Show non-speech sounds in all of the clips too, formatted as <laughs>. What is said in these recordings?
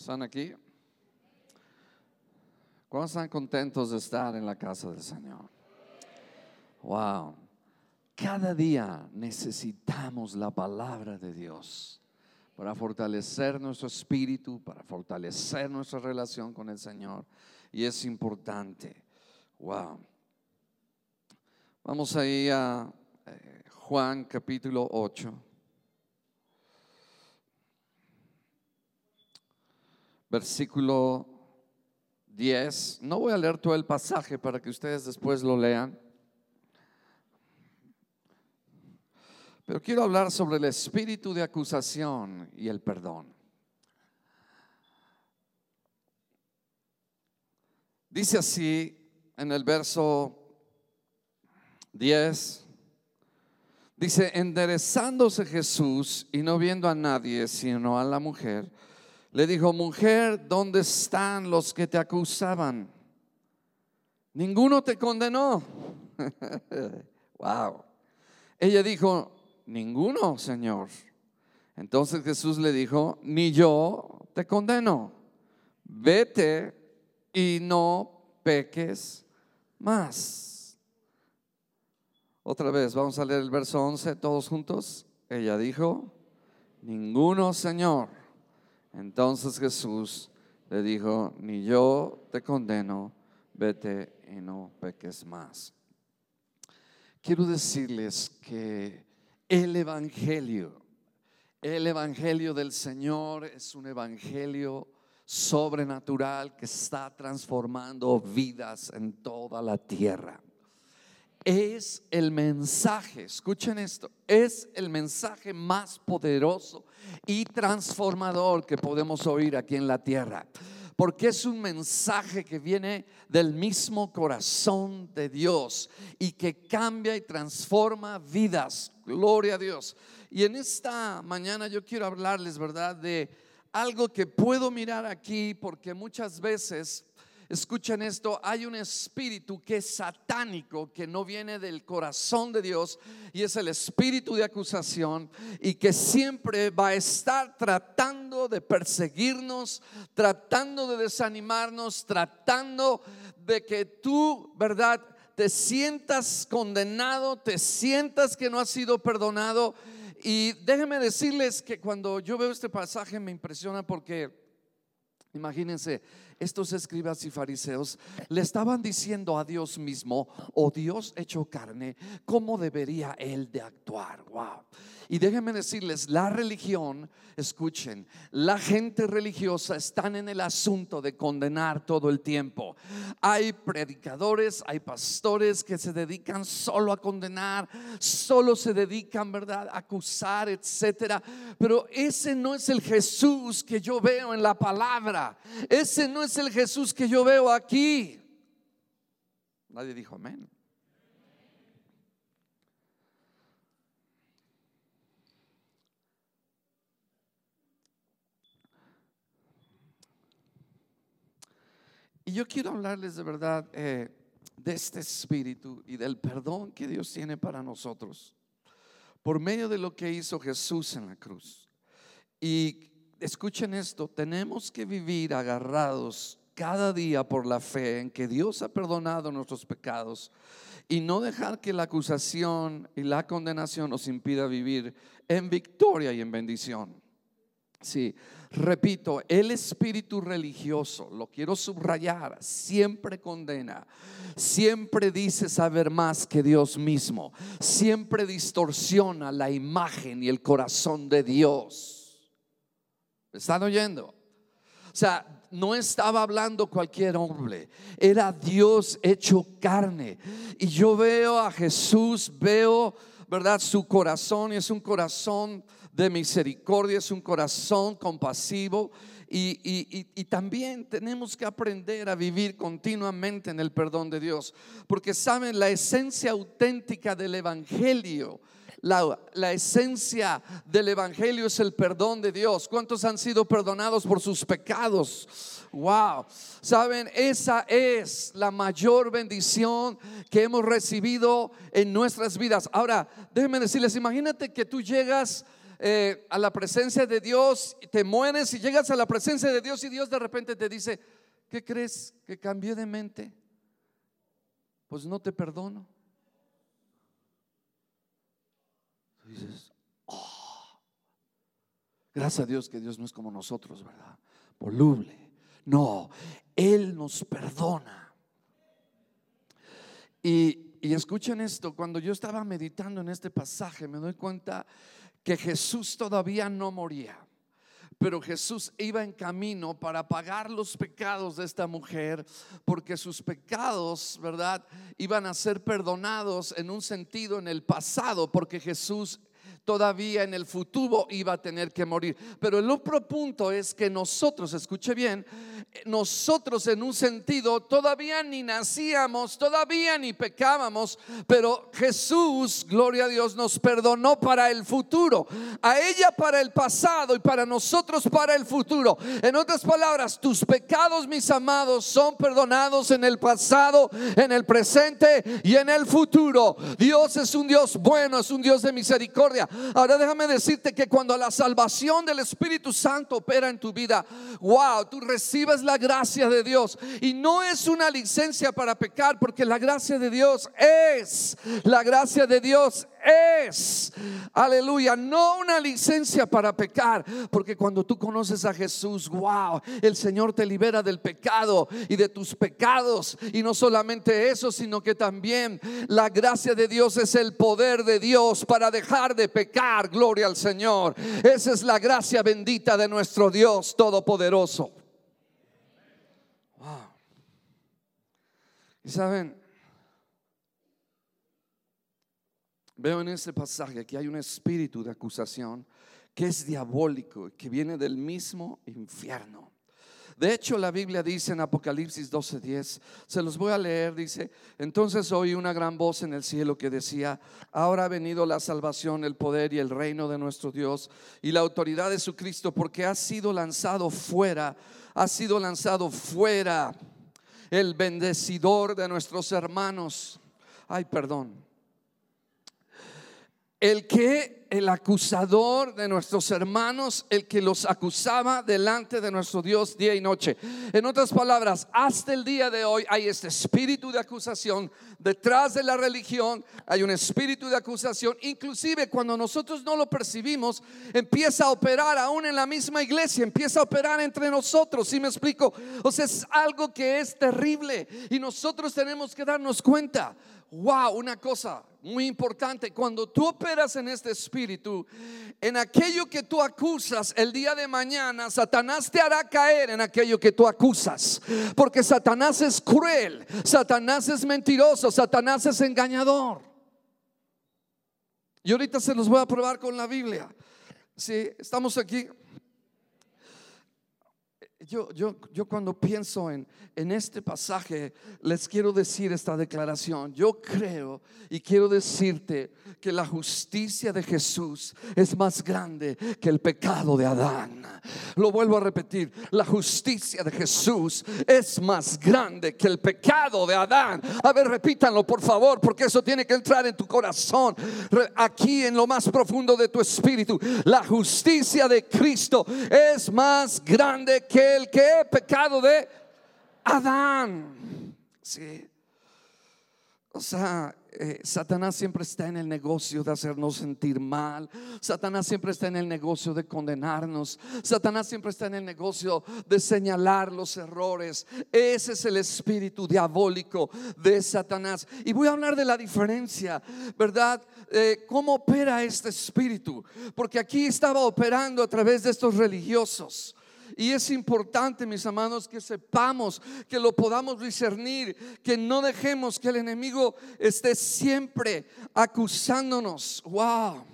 ¿Están aquí? ¿Cuántos están contentos de estar en la casa del Señor? Wow. Cada día necesitamos la palabra de Dios para fortalecer nuestro espíritu, para fortalecer nuestra relación con el Señor. Y es importante. Wow. Vamos ahí a eh, Juan capítulo 8. Versículo 10. No voy a leer todo el pasaje para que ustedes después lo lean. Pero quiero hablar sobre el espíritu de acusación y el perdón. Dice así en el verso 10. Dice, enderezándose Jesús y no viendo a nadie, sino a la mujer, le dijo, mujer, ¿dónde están los que te acusaban? Ninguno te condenó. <laughs> wow. Ella dijo, ninguno, Señor. Entonces Jesús le dijo, ni yo te condeno. Vete y no peques más. Otra vez, vamos a leer el verso 11 todos juntos. Ella dijo, ninguno, Señor. Entonces Jesús le dijo, ni yo te condeno, vete y no peques más. Quiero decirles que el Evangelio, el Evangelio del Señor es un Evangelio sobrenatural que está transformando vidas en toda la tierra es el mensaje, escuchen esto, es el mensaje más poderoso y transformador que podemos oír aquí en la tierra. Porque es un mensaje que viene del mismo corazón de Dios y que cambia y transforma vidas. Gloria a Dios. Y en esta mañana yo quiero hablarles, ¿verdad?, de algo que puedo mirar aquí porque muchas veces escuchen esto, hay un espíritu que es satánico, que no viene del corazón de Dios, y es el espíritu de acusación, y que siempre va a estar tratando de perseguirnos, tratando de desanimarnos, tratando de que tú, ¿verdad? Te sientas condenado, te sientas que no has sido perdonado. Y déjenme decirles que cuando yo veo este pasaje me impresiona porque, imagínense, estos escribas y fariseos le estaban diciendo a Dios mismo, o oh Dios hecho carne, cómo debería él de actuar. Wow. Y déjenme decirles, la religión, escuchen, la gente religiosa están en el asunto de condenar todo el tiempo. Hay predicadores, hay pastores que se dedican solo a condenar, solo se dedican, ¿verdad?, a acusar, etcétera. Pero ese no es el Jesús que yo veo en la palabra. Ese no es el Jesús que yo veo aquí. Nadie dijo amén. Y yo quiero hablarles de verdad eh, de este espíritu y del perdón que Dios tiene para nosotros por medio de lo que hizo Jesús en la cruz. Y escuchen esto, tenemos que vivir agarrados cada día por la fe en que Dios ha perdonado nuestros pecados y no dejar que la acusación y la condenación nos impida vivir en victoria y en bendición. Sí, repito, el espíritu religioso, lo quiero subrayar, siempre condena, siempre dice saber más que Dios mismo, siempre distorsiona la imagen y el corazón de Dios. Están oyendo? O sea, no estaba hablando cualquier hombre, era Dios hecho carne. Y yo veo a Jesús, veo, ¿verdad? Su corazón y es un corazón de misericordia, es un corazón compasivo. Y, también tenemos que aprender a vivir continuamente en el perdón de Dios. Porque saben, la esencia auténtica del Evangelio, la, la, esencia del Evangelio es el perdón de Dios. ¿Cuántos han sido perdonados por sus pecados? Wow. Saben, esa es la mayor bendición que hemos recibido en nuestras vidas. Ahora, déjenme decirles, imagínate que tú llegas eh, a la presencia de Dios, te mueres y llegas a la presencia de Dios y Dios de repente te dice, ¿qué crees? ¿Que cambié de mente? Pues no te perdono. Dices, oh, gracias a Dios que Dios no es como nosotros, ¿verdad? Voluble. No, Él nos perdona. Y, y escuchen esto, cuando yo estaba meditando en este pasaje, me doy cuenta que Jesús todavía no moría. Pero Jesús iba en camino para pagar los pecados de esta mujer, porque sus pecados, ¿verdad? Iban a ser perdonados en un sentido en el pasado, porque Jesús todavía en el futuro iba a tener que morir. Pero el otro punto es que nosotros, escuche bien, nosotros en un sentido todavía ni nacíamos, todavía ni pecábamos, pero Jesús, gloria a Dios, nos perdonó para el futuro. A ella para el pasado y para nosotros para el futuro. En otras palabras, tus pecados, mis amados, son perdonados en el pasado, en el presente y en el futuro. Dios es un Dios bueno, es un Dios de misericordia. Ahora déjame decirte que cuando la salvación del Espíritu Santo opera en tu vida, wow, tú recibes la gracia de Dios. Y no es una licencia para pecar, porque la gracia de Dios es, la gracia de Dios es, aleluya, no una licencia para pecar, porque cuando tú conoces a Jesús, wow, el Señor te libera del pecado y de tus pecados. Y no solamente eso, sino que también la gracia de Dios es el poder de Dios para dejar de pecar, gloria al Señor. Esa es la gracia bendita de nuestro Dios Todopoderoso. Wow. Y saben, Veo en este pasaje que hay un espíritu de acusación que es diabólico, que viene del mismo infierno. De hecho, la Biblia dice en Apocalipsis 12:10, se los voy a leer, dice, entonces oí una gran voz en el cielo que decía, ahora ha venido la salvación, el poder y el reino de nuestro Dios y la autoridad de su Cristo, porque ha sido lanzado fuera, ha sido lanzado fuera el bendecidor de nuestros hermanos. Ay, perdón el que el acusador de nuestros hermanos, el que los acusaba delante de nuestro Dios día y noche. En otras palabras, hasta el día de hoy hay este espíritu de acusación detrás de la religión, hay un espíritu de acusación, inclusive cuando nosotros no lo percibimos, empieza a operar aún en la misma iglesia, empieza a operar entre nosotros, ¿sí me explico? O sea, es algo que es terrible y nosotros tenemos que darnos cuenta. Wow, una cosa muy importante, cuando tú operas en este espíritu, en aquello que tú acusas el día de mañana, Satanás te hará caer en aquello que tú acusas. Porque Satanás es cruel, Satanás es mentiroso, Satanás es engañador. Y ahorita se los voy a probar con la Biblia. Si estamos aquí yo, yo, yo cuando pienso en, en este pasaje, les quiero decir esta declaración. Yo creo y quiero decirte que la justicia de Jesús es más grande que el pecado de Adán. Lo vuelvo a repetir, la justicia de Jesús es más grande que el pecado de Adán. A ver, repítanlo por favor, porque eso tiene que entrar en tu corazón, aquí en lo más profundo de tu espíritu. La justicia de Cristo es más grande que el que pecado de Adán. Sí. O sea, eh, Satanás siempre está en el negocio de hacernos sentir mal. Satanás siempre está en el negocio de condenarnos. Satanás siempre está en el negocio de señalar los errores. Ese es el espíritu diabólico de Satanás. Y voy a hablar de la diferencia, ¿verdad? Eh, ¿Cómo opera este espíritu? Porque aquí estaba operando a través de estos religiosos. Y es importante, mis amados, que sepamos, que lo podamos discernir, que no dejemos que el enemigo esté siempre acusándonos. Wow.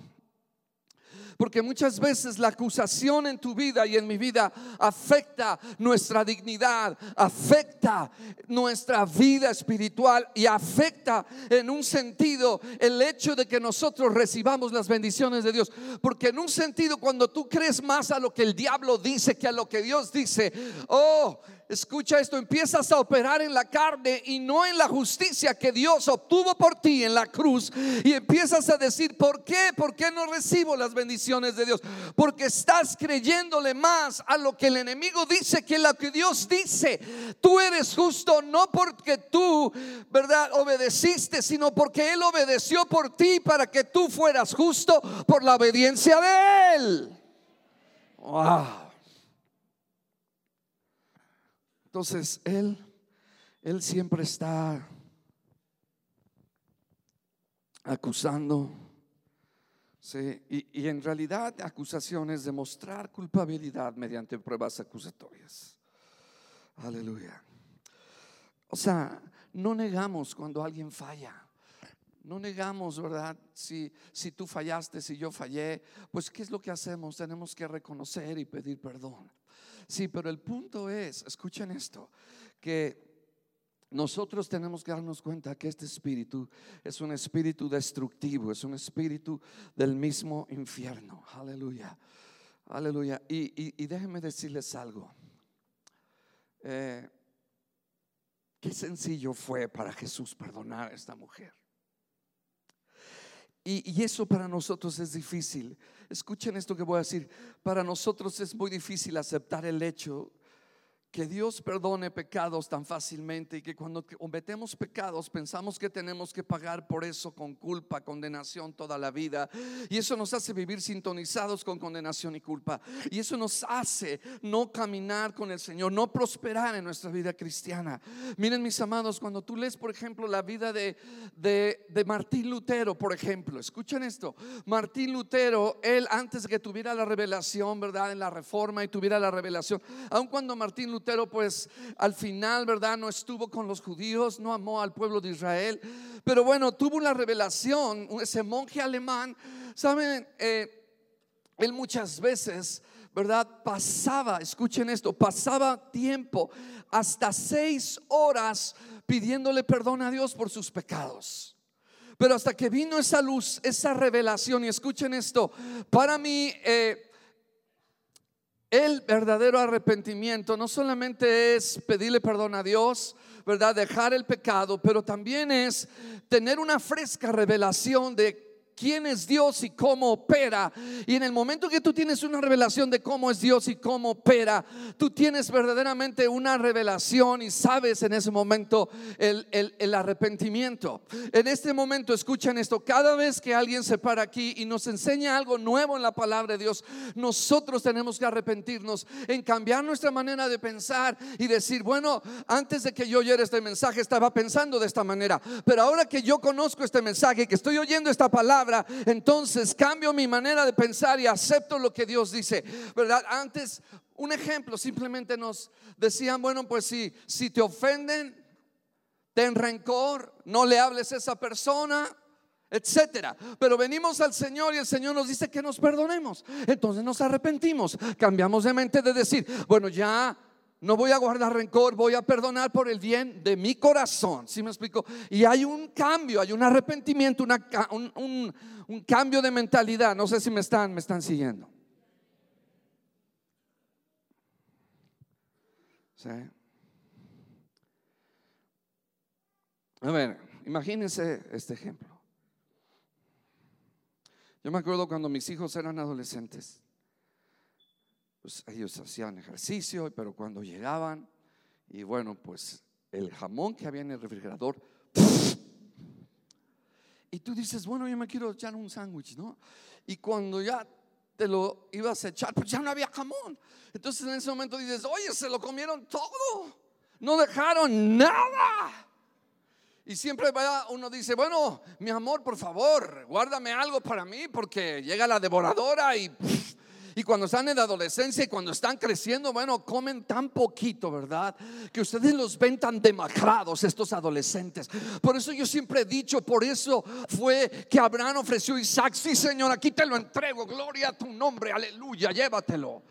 Porque muchas veces la acusación en tu vida y en mi vida afecta nuestra dignidad, afecta nuestra vida espiritual y afecta en un sentido el hecho de que nosotros recibamos las bendiciones de Dios. Porque en un sentido cuando tú crees más a lo que el diablo dice que a lo que Dios dice, oh, escucha esto, empiezas a operar en la carne y no en la justicia que Dios obtuvo por ti en la cruz y empiezas a decir, ¿por qué? ¿Por qué no recibo las bendiciones de Dios? Porque estás creyéndole más a lo que el enemigo dice que lo que Dios dice. Tú eres justo no porque tú, ¿verdad? Obedeciste, sino porque Él obedeció por ti para que tú fueras justo por la obediencia de Él. Wow. Entonces, Él, Él siempre está acusando. y, en realidad acusación es demostrar culpabilidad mediante pruebas acusatorias. Aleluya. O sea, no negamos cuando alguien falla. No negamos, ¿verdad? Si, si tú fallaste, si yo fallé, pues ¿qué es lo que hacemos? Tenemos que reconocer y pedir perdón. Sí, pero el punto es, escuchen esto, que nosotros tenemos que darnos cuenta que este espíritu es un espíritu destructivo, es un espíritu del mismo infierno. Aleluya. Aleluya. Y, déjenme decirles algo. Eh, qué sencillo fue para Jesús perdonar a esta mujer. Y, eso para nosotros es difícil. Escuchen esto que voy a decir. Para nosotros es muy difícil aceptar el hecho que Dios perdone pecados tan fácilmente y que cuando cometemos pecados pensamos que tenemos que pagar por eso con culpa, condenación toda la vida. Y eso nos hace vivir sintonizados con condenación y culpa. Y eso nos hace no caminar con el Señor, no prosperar en nuestra vida cristiana. Miren mis amados, cuando tú lees, por ejemplo, la vida de, de, Martín Lutero, por ejemplo, escuchen esto. Martín Lutero, él antes de que tuviera la revelación, ¿verdad? En la reforma y tuviera la revelación, aun cuando Martín Lutero Pues al final, ¿verdad? No estuvo con los judíos, no amó al pueblo de Israel, pero bueno, tuvo una revelación, ese monje alemán, ¿saben? Eh, él muchas veces, ¿verdad? Pasaba, escuchen esto, pasaba tiempo, hasta seis horas pidiéndole perdón a Dios por sus pecados. Pero hasta que vino esa luz, esa revelación, y escuchen esto, para mí eh, el verdadero arrepentimiento no solamente es pedirle perdón a Dios, ¿verdad? Dejar el pecado, pero también es tener una fresca revelación de quién es Dios y cómo opera. Y en el momento que tú tienes una revelación de cómo es Dios y cómo opera, tú tienes verdaderamente una revelación y sabes en ese momento el, el, arrepentimiento. En este momento, escuchen esto, cada vez que alguien se para aquí y nos enseña algo nuevo en la palabra de Dios, nosotros tenemos que arrepentirnos en cambiar nuestra manera de pensar y decir, bueno, antes de que yo oyera este mensaje estaba pensando de esta manera, pero ahora que yo conozco este mensaje, que estoy oyendo esta palabra, entonces cambio mi manera de pensar y acepto lo que Dios dice. ¿Verdad? Antes, un ejemplo, simplemente nos decían, bueno, pues si, si te ofenden, ten rencor, no le hables a esa persona, etcétera. Pero venimos al Señor y el Señor nos dice que nos perdonemos. Entonces nos arrepentimos, cambiamos de mente de decir, bueno, ya no voy a guardar rencor, voy a perdonar por el bien de mi corazón. ¿Sí me explico? Y hay un cambio, hay un arrepentimiento, un, cambio de mentalidad. No sé si me están, me están siguiendo. A ver, imagínense este ejemplo. Yo me acuerdo cuando mis hijos eran adolescentes. Pues, ellos hacían ejercicio, pero cuando llegaban, y bueno, pues el jamón que había en el refrigerador, y tú dices, bueno, yo me quiero echar un sándwich, ¿no? Y cuando ya te lo ibas a echar, pues ya no había jamón. Entonces en ese momento dices, oye, se lo comieron todo, no dejaron nada. Y siempre uno dice, bueno, mi amor, por favor, guárdame algo para mí porque llega la devoradora y... Y cuando están en adolescencia y cuando están creciendo, bueno, comen tan poquito, ¿verdad? Que ustedes los ven tan demacrados estos adolescentes. Por eso yo siempre he dicho, por eso fue que Abraham ofreció a Isaac, sí Señor, aquí te lo entrego, gloria a tu nombre, aleluya, llévatelo.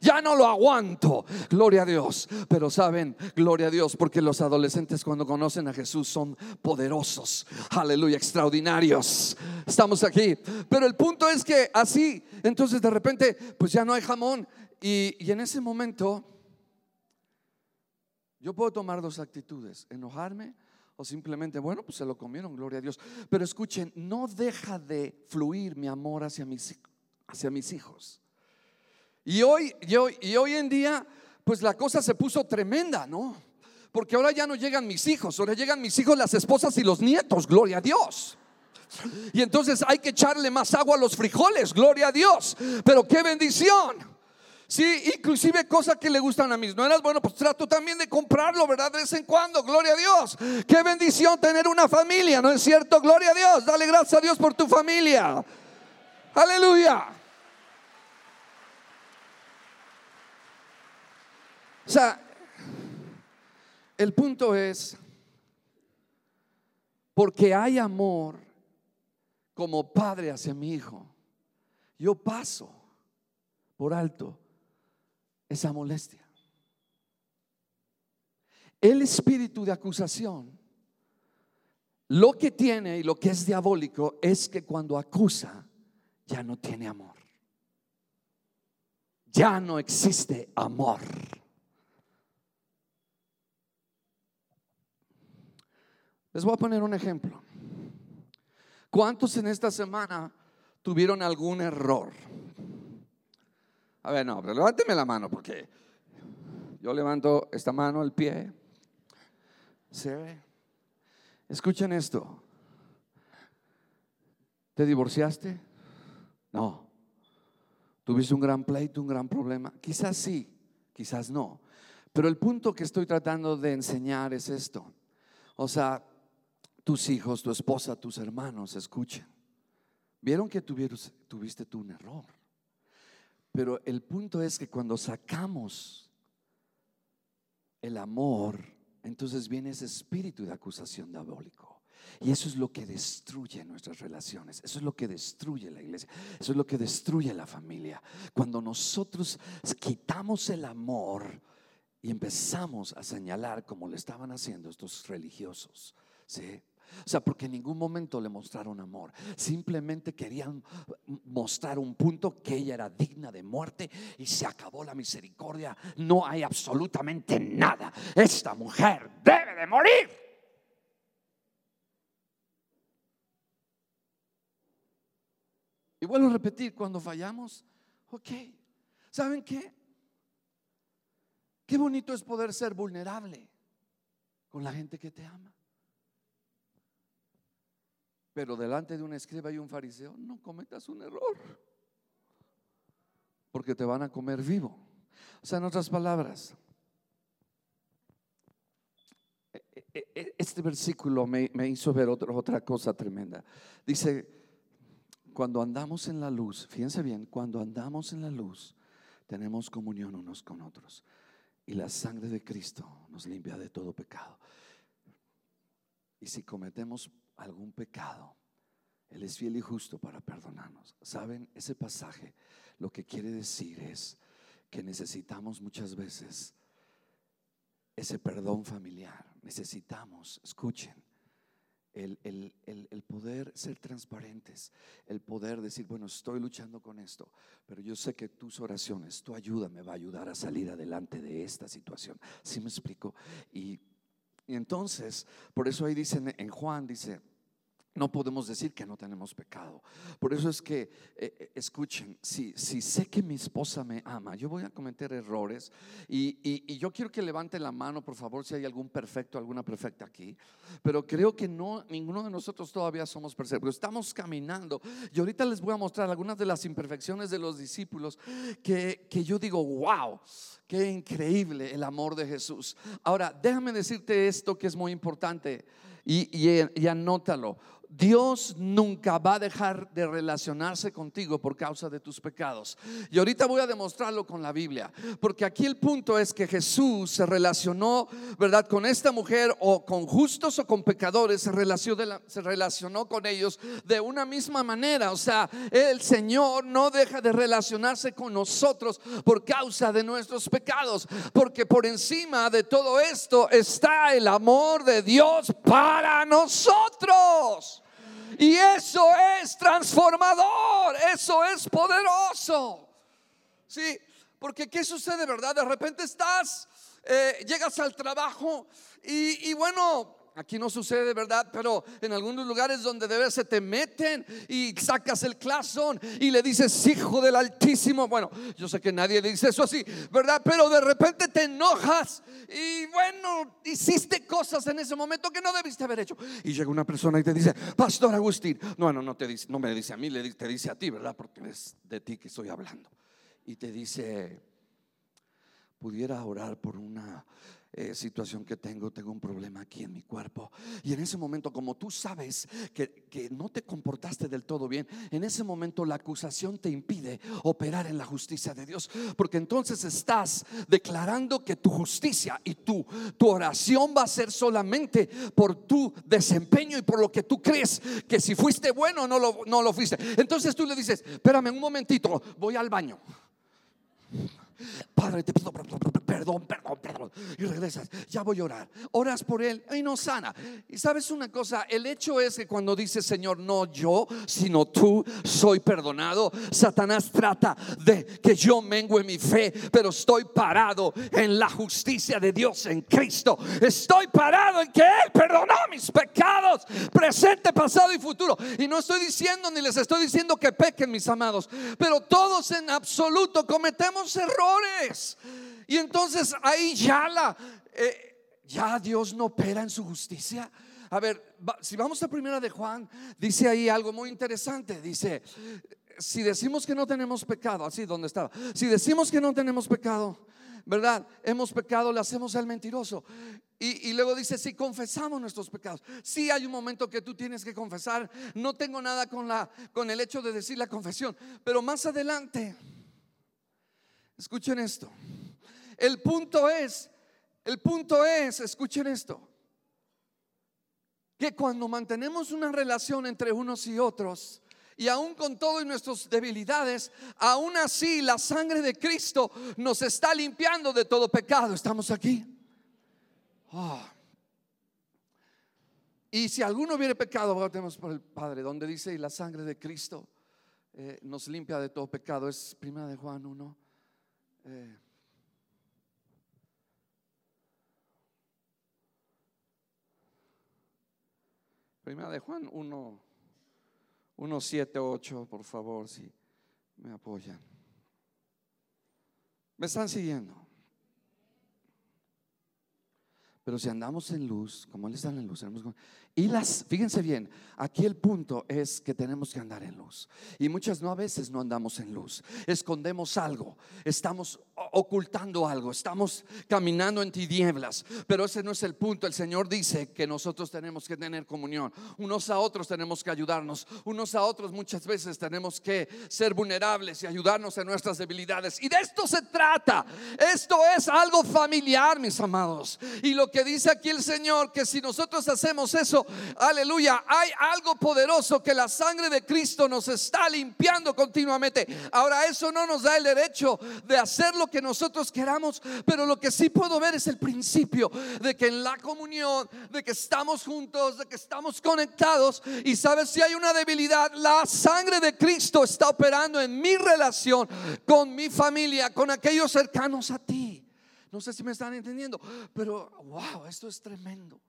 Ya no lo aguanto. Gloria a Dios. Pero saben, gloria a Dios, porque los adolescentes cuando conocen a Jesús son poderosos. Aleluya, extraordinarios. Estamos aquí. Pero el punto es que así, entonces de repente, pues ya no hay jamón. Y, en ese momento, Yo puedo tomar dos actitudes, enojarme o simplemente, bueno, pues se lo comieron, gloria a Dios. Pero escuchen, no deja de fluir mi amor hacia mis, hacia mis hijos. Y hoy, y hoy, y hoy en día, pues la cosa se puso tremenda, ¿no? Porque ahora ya no llegan mis hijos, ahora llegan mis hijos, las esposas y los nietos, gloria a Dios. Y entonces hay que echarle más agua a los frijoles, gloria a Dios. Pero qué bendición. Sí, inclusive cosas que le gustan a mis nueras, bueno, pues trato también de comprarlo, ¿verdad? De vez en cuando, gloria a Dios. Qué bendición tener una familia, ¿no es cierto? Gloria a Dios. Dale gracias a Dios por tu familia. Aleluya. O sea, el punto es, porque hay amor como padre hacia mi hijo, yo paso por alto esa molestia. El espíritu de acusación, lo que tiene y lo que es diabólico es que cuando acusa, ya no tiene amor. Ya no existe amor. Les voy a poner un ejemplo. ¿Cuántos en esta semana tuvieron algún error? A ver, no, pero levánteme la mano porque yo levanto esta mano, el pie. ¿Se ve? Escuchen esto. ¿Te divorciaste? No. ¿Tuviste un gran pleito, un gran problema? Quizás sí, quizás no. Pero el punto que estoy tratando de enseñar es esto. O sea, tus hijos, tu esposa, tus hermanos escuchen. Vieron que tuviste tú un error. Pero el punto es que cuando sacamos el amor, entonces viene ese espíritu de acusación diabólico. Y eso es lo que destruye nuestras relaciones, eso es lo que destruye la iglesia, eso es lo que destruye la familia. Cuando nosotros quitamos el amor y empezamos a señalar como le estaban haciendo estos religiosos, ¿sí? O sea, porque en ningún momento le mostraron amor. Simplemente querían mostrar un punto que ella era digna de muerte y se acabó la misericordia. No hay absolutamente nada. Esta mujer debe de morir. Y vuelvo a repetir, cuando fallamos, ok, ¿saben qué? Qué bonito es poder ser vulnerable con la gente que te ama. Pero delante de un escriba y un fariseo, no cometas un error. Porque te van a comer vivo. O sea, en otras palabras, e, e, e, este versículo me, hizo ver otra, cosa tremenda. Dice, cuando andamos en la luz, fíjense bien, cuando andamos en la luz, tenemos comunión unos con otros. Y la sangre de Cristo nos limpia de todo pecado. Y si cometemos algún pecado, Él es fiel y justo para perdonarnos. ¿Saben? Ese pasaje lo que quiere decir es que necesitamos muchas veces ese perdón familiar. Necesitamos, escuchen, el, el, poder ser transparentes, el poder decir, bueno, estoy luchando con esto, pero yo sé que tus oraciones, tu ayuda me va a ayudar a salir adelante de esta situación. ¿Sí me explico? Y, y entonces, por eso ahí dicen en Juan, dice, no podemos decir que no tenemos pecado. Por eso es que, eh, eh, escuchen, si, si, sé que mi esposa me ama, yo voy a cometer errores y, y, yo quiero que levante la mano, por favor, si hay algún perfecto, alguna perfecta aquí. Pero creo que no, ninguno de nosotros todavía somos perfectos. Estamos caminando y ahorita les voy a mostrar algunas de las imperfecciones de los discípulos que, que yo digo, wow, qué increíble el amor de Jesús. Ahora, déjame decirte esto que es muy importante y, y anótalo. Dios nunca va a dejar de relacionarse contigo por causa de tus pecados. Y ahorita voy a demostrarlo con la Biblia, porque aquí el punto es que Jesús se relacionó, ¿verdad? Con esta mujer o con justos o con pecadores, se relacionó, se relacionó con ellos de una misma manera. O sea, el Señor no deja de relacionarse con nosotros por causa de nuestros pecados, porque por encima de todo esto está el amor de Dios para nosotros. Y eso es transformador, eso es poderoso. Sí, porque ¿qué sucede, verdad? De repente estás eh, llegas al trabajo y, y bueno, Aquí no sucede, ¿verdad? Pero en algunos lugares donde debe se te meten y sacas el clasón y le dices, hijo del Altísimo. Bueno, yo sé que nadie dice eso así, ¿verdad? Pero de repente te enojas y bueno, hiciste cosas en ese momento que no debiste haber hecho. Y llega una persona y te dice, Pastor Agustín, no, no, no te dice, no me dice a mí, te dice a ti, ¿verdad? Porque es de ti que estoy hablando. Y te dice, pudiera orar por una eh, situación que tengo, tengo un problema aquí en mi cuerpo. Y en ese momento, como tú sabes que, que, no te comportaste del todo bien, en ese momento la acusación te impide operar en la justicia de Dios. Porque entonces estás declarando que tu justicia y tu, tu oración va a ser solamente por tu desempeño y por lo que tú crees que si fuiste bueno no lo, no lo fuiste. Entonces tú le dices, espérame un momentito, voy al baño. Padre, te pido perdón, perdón, perdón. Y regresas, ya voy a orar. Oras por él y no sana. Y sabes una cosa, el hecho es que cuando dice Señor, no yo, sino tú, soy perdonado. Satanás trata de que yo mengue mi fe, pero estoy parado en la justicia de Dios en Cristo. Estoy parado en que Él perdonó mis pecados, presente, pasado y futuro. Y no estoy diciendo ni les estoy diciendo que pequen, mis amados, pero todos en absoluto cometemos errores. Y entonces ahí ya la, eh, ya Dios no opera en su justicia. A ver, si vamos a primera de Juan, dice ahí algo muy interesante. Dice, si decimos que no tenemos pecado, así donde estaba, si decimos que no tenemos pecado, ¿verdad? Hemos pecado, le hacemos al mentiroso. Y, y, luego dice, si confesamos nuestros pecados, si hay un momento que tú tienes que confesar, no tengo nada con, la, con el hecho de decir la confesión, pero más adelante, escuchen esto. El punto es, el punto es, escuchen esto, que cuando mantenemos una relación entre unos y otros, y aún con todas nuestras debilidades, aún así la sangre de Cristo nos está limpiando de todo pecado. ¿Estamos aquí? Ah. Y si alguno viene pecado, votemos por el Padre, donde dice, y la sangre de Cristo eh, nos limpia de todo pecado. Es primera de Juan 1. Eh, Primera de Juan 1, 1, 7, 8, por favor, si me apoyan. ¿Me están siguiendo? Pero si andamos en luz, como Él está en luz, y las, fíjense bien, aquí el punto es que tenemos que andar en luz. Y muchas no a veces no andamos en luz. Escondemos algo, estamos ocultando algo, estamos caminando en tinieblas. Pero ese no es el punto. El Señor dice que nosotros tenemos que tener comunión. Unos a otros tenemos que ayudarnos. Unos a otros muchas veces tenemos que ser vulnerables y ayudarnos en nuestras debilidades. Y de esto se trata. Esto es algo familiar, mis amados. Y lo que dice aquí el Señor, que si nosotros hacemos eso, aleluya, hay algo poderoso que la sangre de Cristo nos está limpiando continuamente. Ahora, eso no nos da el derecho de hacer lo que nosotros queramos, pero lo que sí puedo ver es el principio de que en la comunión, de que estamos juntos, de que estamos conectados y sabes si hay una debilidad, la sangre de Cristo está operando en mi relación con mi familia, con aquellos cercanos a ti. No sé si me están entendiendo, pero wow, esto es tremendo.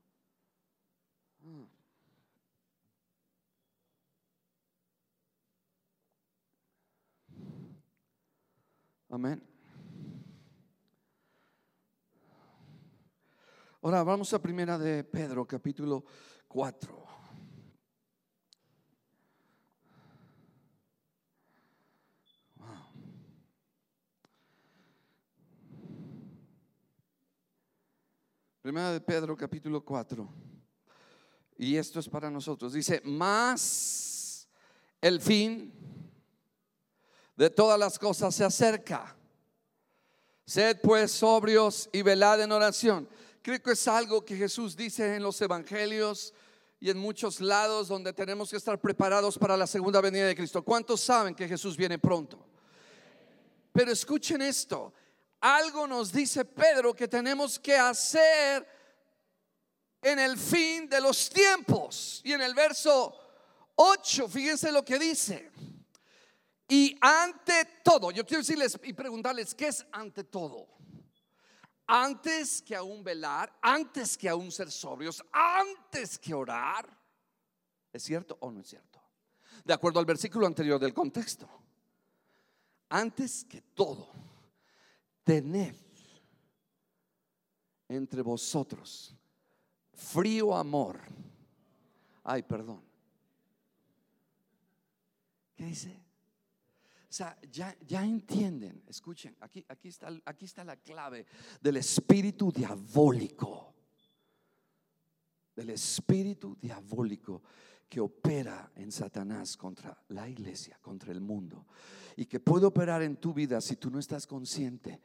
Amén. Ahora vamos a primera de Pedro, capítulo 4. Primera de Pedro, capítulo 4. Y esto es para nosotros. Dice, más el fin de todas las cosas se acerca. Sed pues sobrios y velad en oración. Creo que es algo que Jesús dice en los evangelios y en muchos lados donde tenemos que estar preparados para la segunda venida de Cristo. ¿Cuántos saben que Jesús viene pronto? Pero escuchen esto. Algo nos dice Pedro que tenemos que hacer en el fin de los tiempos. Y en el verso 8, fíjense lo que dice. Y ante todo, yo quiero decirles y preguntarles, ¿qué es ante todo? Antes que aún velar, antes que aún ser sobrios, antes que orar. ¿Es cierto o no es cierto? De acuerdo al versículo anterior del contexto. Antes que todo, tened entre vosotros frío amor. Ay, perdón. ¿Qué dice? O sea, ya, ya entienden, escuchen, aquí, aquí, está, aquí está la clave del espíritu diabólico. Del espíritu diabólico que opera en Satanás contra la iglesia, contra el mundo. Y que puede operar en tu vida si tú no estás consciente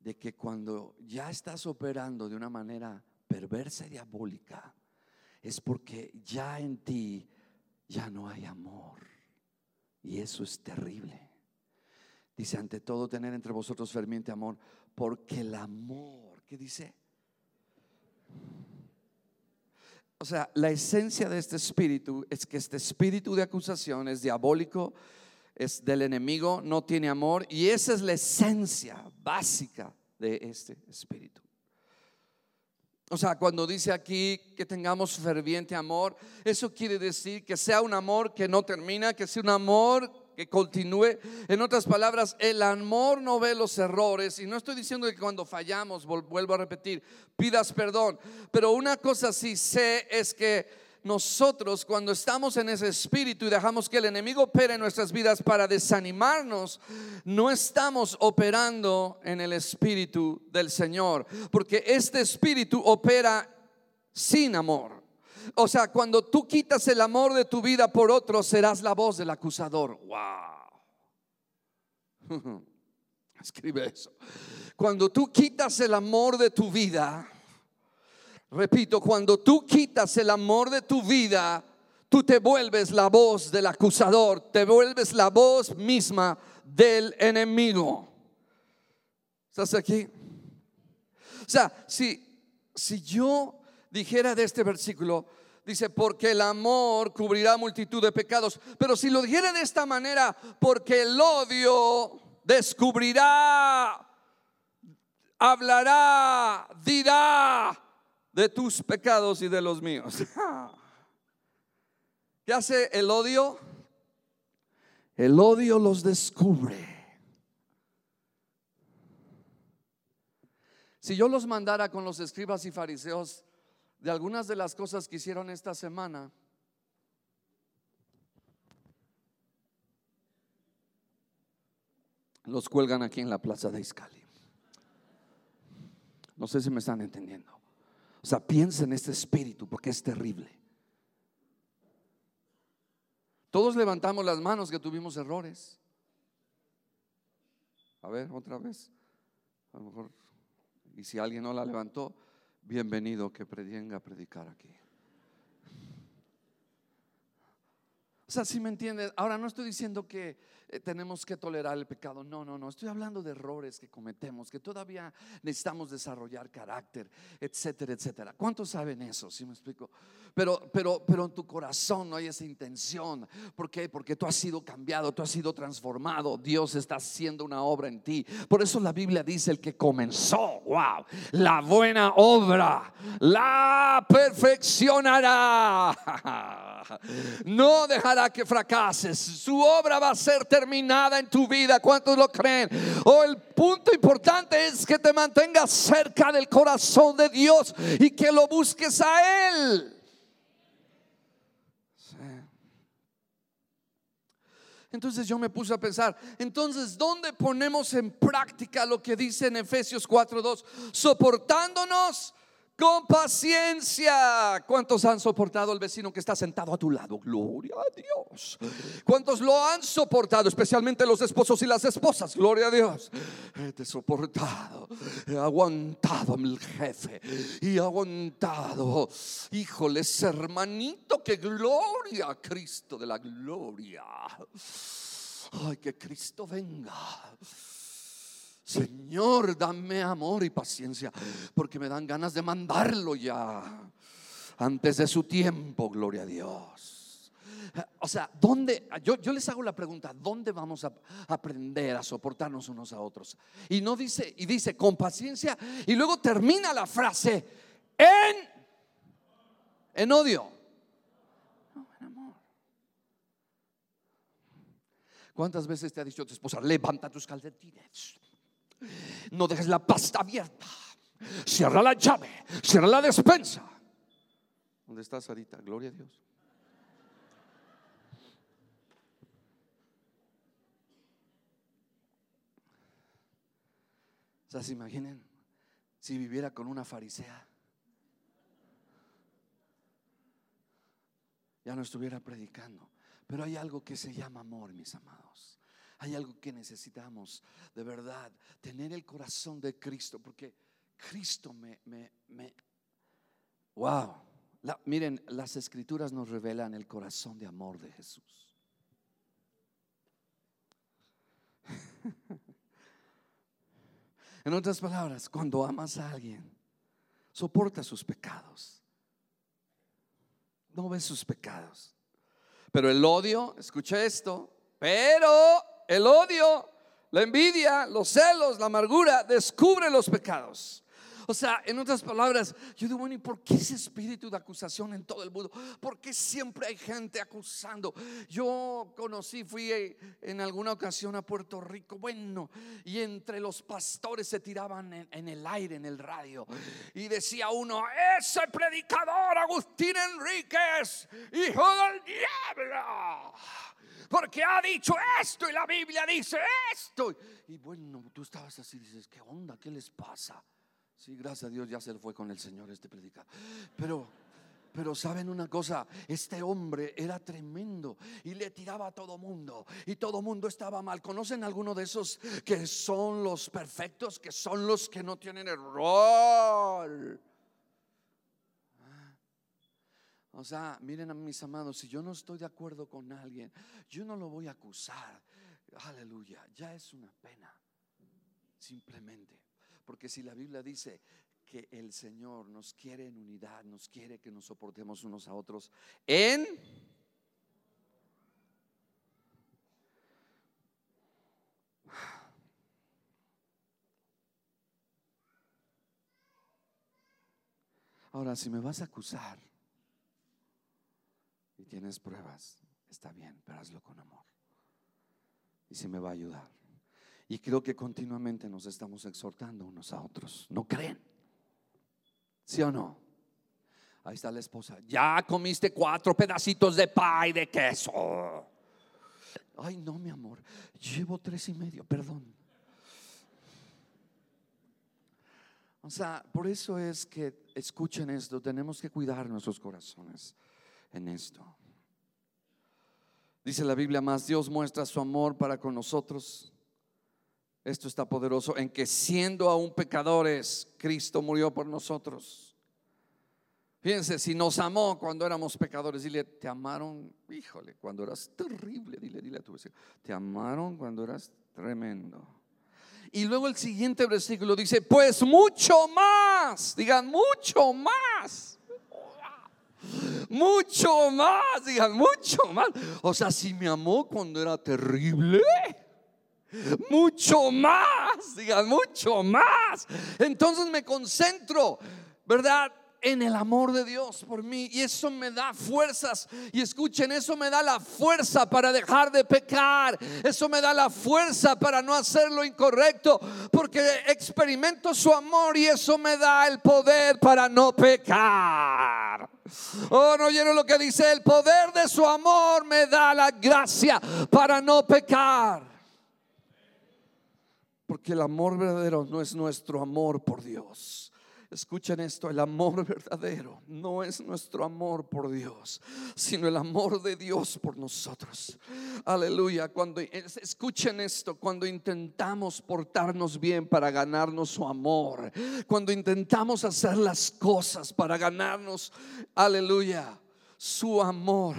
de que cuando ya estás operando de una manera perversa y diabólica, es porque ya en ti ya no hay amor. Y eso es terrible. Dice, ante todo, tener entre vosotros ferviente amor, porque el amor, ¿qué dice? O sea, la esencia de este espíritu es que este espíritu de acusación es diabólico, es del enemigo, no tiene amor, y esa es la esencia básica de este espíritu. O sea, cuando dice aquí que tengamos ferviente amor, eso quiere decir que sea un amor que no termina, que sea un amor que continúe. En otras palabras, el amor no ve los errores. Y no estoy diciendo que cuando fallamos, vuelvo a repetir, pidas perdón. Pero una cosa sí sé es que nosotros cuando estamos en ese espíritu y dejamos que el enemigo opere en nuestras vidas para desanimarnos, no estamos operando en el espíritu del Señor, porque este espíritu opera sin amor. O sea, cuando tú quitas el amor de tu vida por otro, serás la voz del acusador. Wow. <laughs> Escribe eso. Cuando tú quitas el amor de tu vida, Repito, cuando tú quitas el amor de tu vida, tú te vuelves la voz del acusador, te vuelves la voz misma del enemigo. ¿Estás aquí? O sea, si, si yo dijera de este versículo, dice, porque el amor cubrirá multitud de pecados, pero si lo dijera de esta manera, porque el odio descubrirá, hablará, dirá de tus pecados y de los míos. <laughs> ¿Qué hace el odio? El odio los descubre. Si yo los mandara con los escribas y fariseos de algunas de las cosas que hicieron esta semana, los cuelgan aquí en la plaza de Iscali. No sé si me están entendiendo. O sea, piensa en este espíritu porque es terrible. Todos levantamos las manos que tuvimos errores. A ver, otra vez. A lo mejor, y si alguien no la levantó, bienvenido que venga a predicar aquí. O sea, si me entiendes, ahora no estoy diciendo que eh, tenemos que tolerar el pecado. No, no, no. Estoy hablando de errores que cometemos, que todavía necesitamos desarrollar carácter, etcétera, etcétera. ¿Cuántos saben eso? Si me explico? Pero, pero, pero en tu corazón no hay esa intención. ¿Por qué? Porque tú has sido cambiado, tú has sido transformado. Dios está haciendo una obra en ti. Por eso la Biblia dice el que comenzó, wow, la buena obra, la perfeccionará. <laughs> No dejará que fracases. Su obra va a ser en tu vida. ¿Cuántos lo creen? O oh, el punto importante es que te mantengas cerca del corazón de Dios y que lo busques a Él. Entonces yo me puse a pensar, entonces, ¿dónde ponemos en práctica lo que dice en Efesios 4:2? Soportándonos con paciencia. ¿Cuántos han soportado al vecino que está sentado a tu lado? Gloria a Dios. ¿Cuántos lo han soportado? Especialmente los esposos y las esposas. Gloria a Dios. He soportado. He aguantado mi jefe. Y he aguantado. Híjole, hermanito, que gloria a Cristo de la gloria. Ay, que Cristo venga. Señor, dame amor y paciencia, porque me dan ganas de mandarlo ya antes de su tiempo, gloria a Dios. O sea, ¿dónde? Yo, yo les hago la pregunta, ¿dónde vamos a aprender a soportarnos unos a otros? Y no dice, y dice con paciencia, y luego termina la frase en, en odio. En amor. ¿Cuántas veces te ha dicho tu esposa, levanta tus calcetines? No dejes la pasta abierta. Cierra la llave, cierra la despensa. ¿Dónde estás ahorita? Gloria a Dios. O sea, se imaginen si viviera con una farisea. Ya no estuviera predicando. Pero hay algo que se llama amor, mis amados. Hay algo que necesitamos de verdad, tener el corazón de Cristo, porque Cristo me, me, me wow. miren, las escrituras nos revelan el corazón de amor de Jesús. <laughs> en otras palabras, cuando amas a alguien, soporta sus pecados. No ves sus pecados. Pero el odio, escucha esto, pero el odio, la envidia, los celos, la amargura, descubre los pecados. O sea, en otras palabras, yo digo, bueno, ¿y por qué ese espíritu de acusación en todo el mundo? ¿Por qué siempre hay gente acusando? Yo conocí, fui en alguna ocasión a Puerto Rico, bueno, y entre los pastores se tiraban en, el aire, en el radio, y decía uno, ese predicador Agustín Enríquez, hijo del diablo porque ha dicho esto y la Biblia dice esto. Y bueno, tú estabas así, dices, ¿qué onda? ¿Qué les pasa? Sí, gracias a Dios ya se fue con el Señor este predicador. Pero, pero saben una cosa, este hombre era tremendo y le tiraba a todo mundo y todo mundo estaba mal. ¿Conocen alguno de esos que son los perfectos, que son los que no tienen error? O sea, miren a mis amados, si yo no estoy de acuerdo con alguien, yo no lo voy a acusar. Aleluya, ya es una pena. Simplemente. Porque si la Biblia dice que el Señor nos quiere en unidad, nos quiere que nos soportemos unos a otros en... Ahora, si me vas a acusar y tienes pruebas, está bien, pero hazlo con amor. Y si me va a ayudar. Y creo que continuamente nos estamos exhortando unos a otros. ¿No creen? ¿Sí o no? Ahí está la esposa. Ya comiste cuatro pedacitos de pay de queso. Ay, no, mi amor. Llevo tres y medio, perdón. O sea, por eso es que escuchen esto. Tenemos que cuidar nuestros corazones en esto. Dice la Biblia más, Dios muestra su amor para con nosotros esto está poderoso en que siendo aún pecadores, Cristo murió por nosotros. Fíjense, si nos amó cuando éramos pecadores, dile, te amaron, híjole, cuando eras terrible, dile, dile a tu vecino, te amaron cuando eras tremendo. Y luego el siguiente versículo dice, pues mucho más, digan, mucho más. Mucho más, digan, mucho más. O sea, si me amó cuando era terrible, mucho más, digan, mucho más. Entonces me concentro, ¿verdad? En el amor de Dios por mí. Y eso me da fuerzas. Y escuchen, eso me da la fuerza para dejar de pecar. Eso me da la fuerza para no hacer lo incorrecto. Porque experimento su amor y eso me da el poder para no pecar. Oh, no oyeron lo que dice. El poder de su amor me da la gracia para no pecar. Porque el amor verdadero no es nuestro amor por Dios. Escuchen esto, el amor <laughs> verdadero no es nuestro amor por Dios, sino el amor de Dios por nosotros. Aleluya. Cuando escuchen esto, cuando intentamos portarnos bien para ganarnos su amor, cuando intentamos hacer las cosas para ganarnos, aleluya, su amor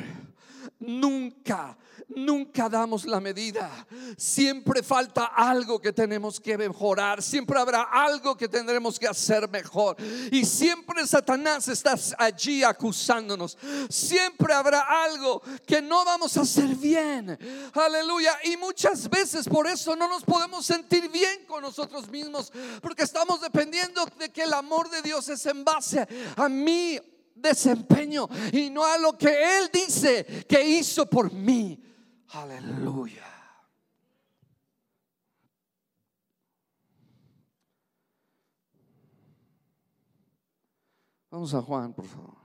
nunca, nunca damos la medida. Siempre falta algo que tenemos que mejorar. Siempre habrá algo que tendremos que hacer mejor. Y siempre Satanás está allí acusándonos. Siempre habrá algo que no vamos a hacer bien. Aleluya. Y muchas veces por eso no nos podemos sentir bien con nosotros mismos. Porque estamos dependiendo de que el amor de Dios es en base a mí desempeño y no a lo que Él dice que hizo por mí. Aleluya. Vamos a Juan, por favor.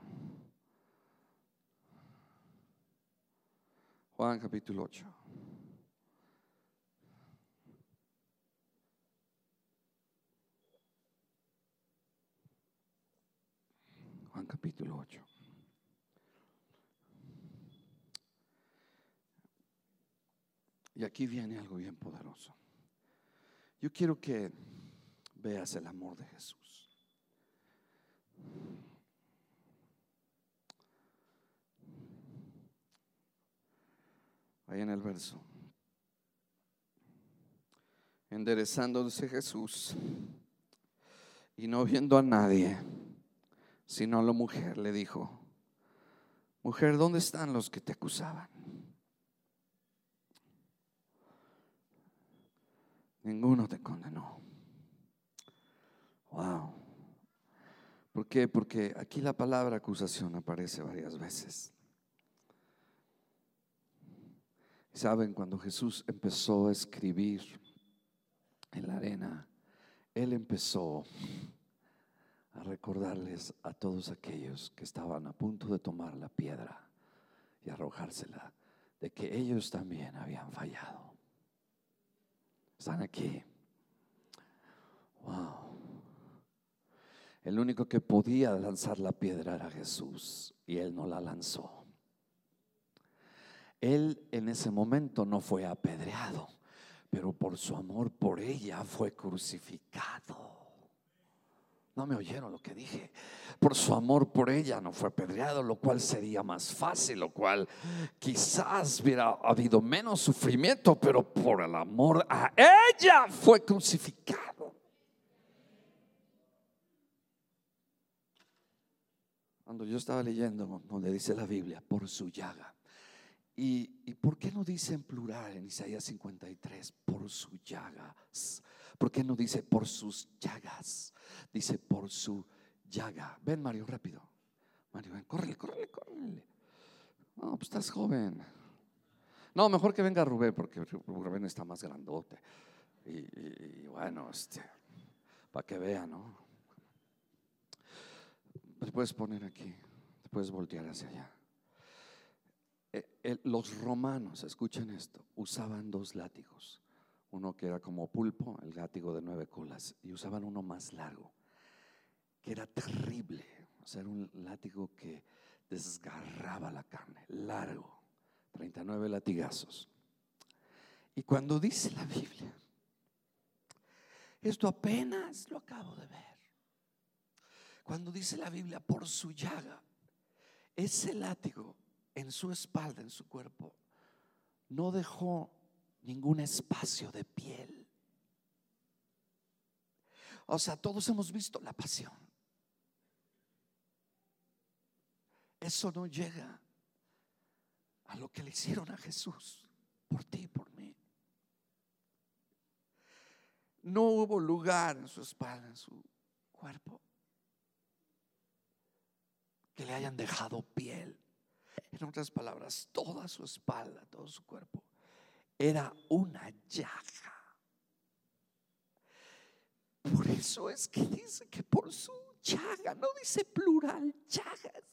Juan capítulo 8. Capítulo 8. Y aquí viene algo bien poderoso. Yo quiero que veas el amor de Jesús. Ahí en el verso. Enderezándose Jesús y no viendo a nadie sino la mujer le dijo, mujer, ¿dónde están los que te acusaban? Ninguno te condenó. Wow. ¿Por qué? Porque aquí la palabra acusación aparece varias veces. Saben, cuando Jesús empezó a escribir en la arena, Él empezó a recordarles a todos aquellos que estaban a punto de tomar la piedra y arrojársela de que ellos también habían fallado. Están aquí. Wow. El único que podía lanzar la piedra era Jesús y él no la lanzó. Él en ese momento no fue apedreado, pero por su amor por ella fue crucificado. No me oyeron lo que dije. Por su amor por ella no fue apedreado, lo cual sería más fácil, lo cual quizás hubiera habido menos sufrimiento, pero por el amor a ella fue crucificado. Cuando yo estaba leyendo donde dice la Biblia, por su llaga. ¿Y, ¿Y por qué no dice en plural en Isaías 53, por su llagas? ¿Por qué no dice por sus llagas? Dice por su llaga. Ven, Mario, rápido. Mario, ven, córrele, córrele, córrele. No, pues estás joven. No, mejor que venga Rubén, porque Rubén está más grandote. Y, bueno, este, para que vea, ¿no? Te puedes poner aquí, te puedes voltear hacia allá. Eh, los romanos, escuchen esto, usaban dos látigos uno que era como pulpo, el látigo de nueve colas, y usaban uno más largo, que era terrible, o sea, era un látigo que desgarraba la carne, largo, 39 latigazos. Y cuando dice la Biblia, esto apenas lo acabo de ver, cuando dice la Biblia por su llaga, ese látigo en su espalda, en su cuerpo, no dejó ningún espacio de piel. O sea, todos hemos visto la pasión. Eso no llega a lo que le hicieron a Jesús por ti y por mí. No hubo lugar en su espalda, en su cuerpo, que le hayan dejado piel. En otras palabras, toda su espalda, todo su cuerpo era una llaga. Por eso es que dice que por su llaga, no dice plural, llagas.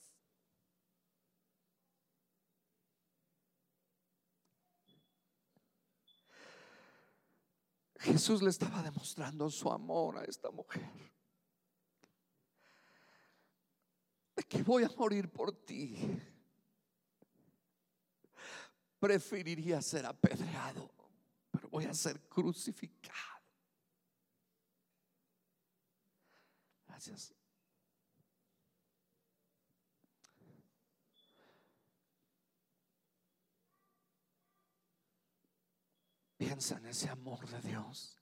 Jesús le estaba demostrando su amor a esta mujer. De que voy a morir por ti preferiría ser apedreado, pero voy a ser crucificado. Gracias. Piensa en ese amor de Dios.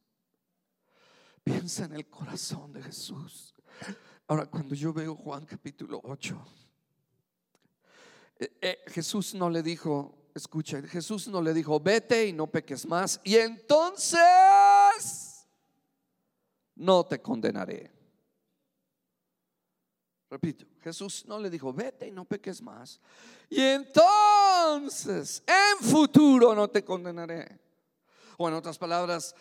Piensa en el corazón de Jesús. Ahora, cuando yo veo Juan capítulo 8, eh, eh, Jesús no le dijo, escucha, Jesús no le dijo, vete y no peques más. Y entonces no te condenaré. Repito, Jesús no le dijo, vete y no peques más. Y entonces, en futuro no te condenaré. O en otras palabras,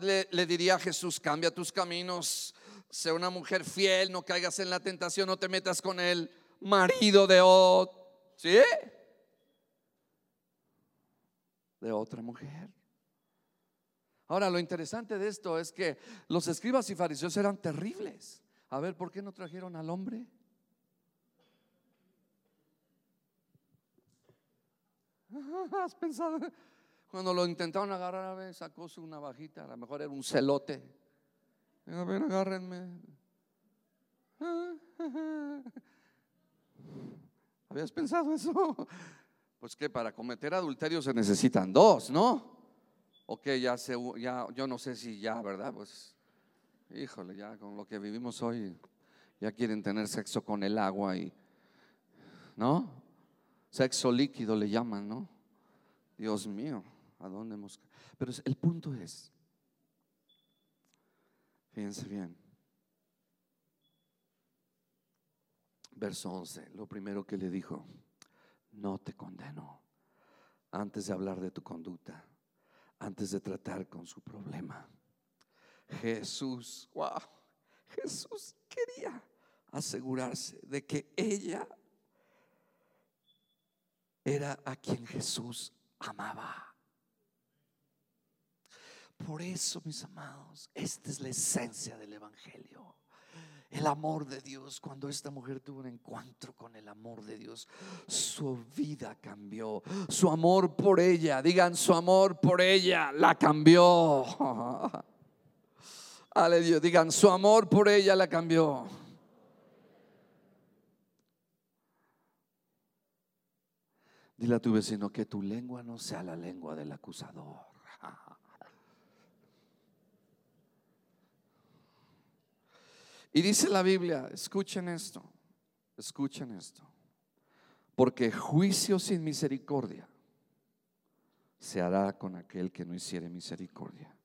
le, diría a Jesús, cambia tus caminos, sé una mujer fiel, no caigas en la tentación, no te metas con el marido de otro. ¿Sí? De otra mujer. Ahora, lo interesante de esto es que los escribas y fariseos eran terribles. A ver, ¿por qué no trajeron al hombre? <laughs> ¿Has pensado? Cuando lo intentaron agarrar, a ver, sacó su navajita, a lo mejor era un celote. A ver, agárrenme. <laughs> ¿Habías pensado eso? Pues que para cometer adulterio se necesitan dos, ¿no? Ok, ya, se, ya yo no sé si ya, ¿verdad? Pues, híjole, ya con lo que vivimos hoy, ya quieren tener sexo con el agua y, ¿no? Sexo líquido le llaman, ¿no? Dios mío, ¿a dónde hemos? Pero el punto es, fíjense bien, verso 11, lo primero que le dijo, no te condeno antes de hablar de tu conducta, antes de tratar con su problema. Jesús, wow, Jesús quería asegurarse de que ella era a quien Jesús amaba. Por eso, mis amados, esta es la esencia del Evangelio. El amor de Dios, cuando esta mujer tuvo un encuentro con el amor de Dios, su vida cambió. Su amor por ella, digan su amor por ella, la cambió. <laughs> Aleluya, digan su amor por ella la cambió. Dile a tu vecino que tu lengua no sea la lengua del acusador. Y dice la Biblia, escuchen esto, escuchen esto, porque juicio sin misericordia se hará con aquel que no hiciere misericordia.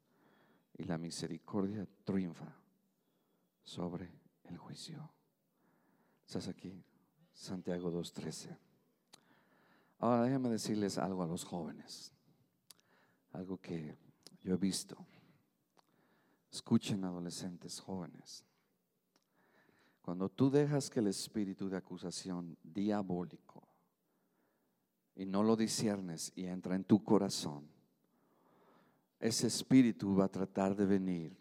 Y la misericordia triunfa sobre el juicio. ¿Estás aquí? Santiago 2.13. Ahora déjenme decirles algo a los jóvenes, algo que yo he visto. Escuchen adolescentes jóvenes. Cuando tú dejas que el espíritu de acusación diabólico y no lo disiernes y entra en tu corazón, ese espíritu va a tratar de venir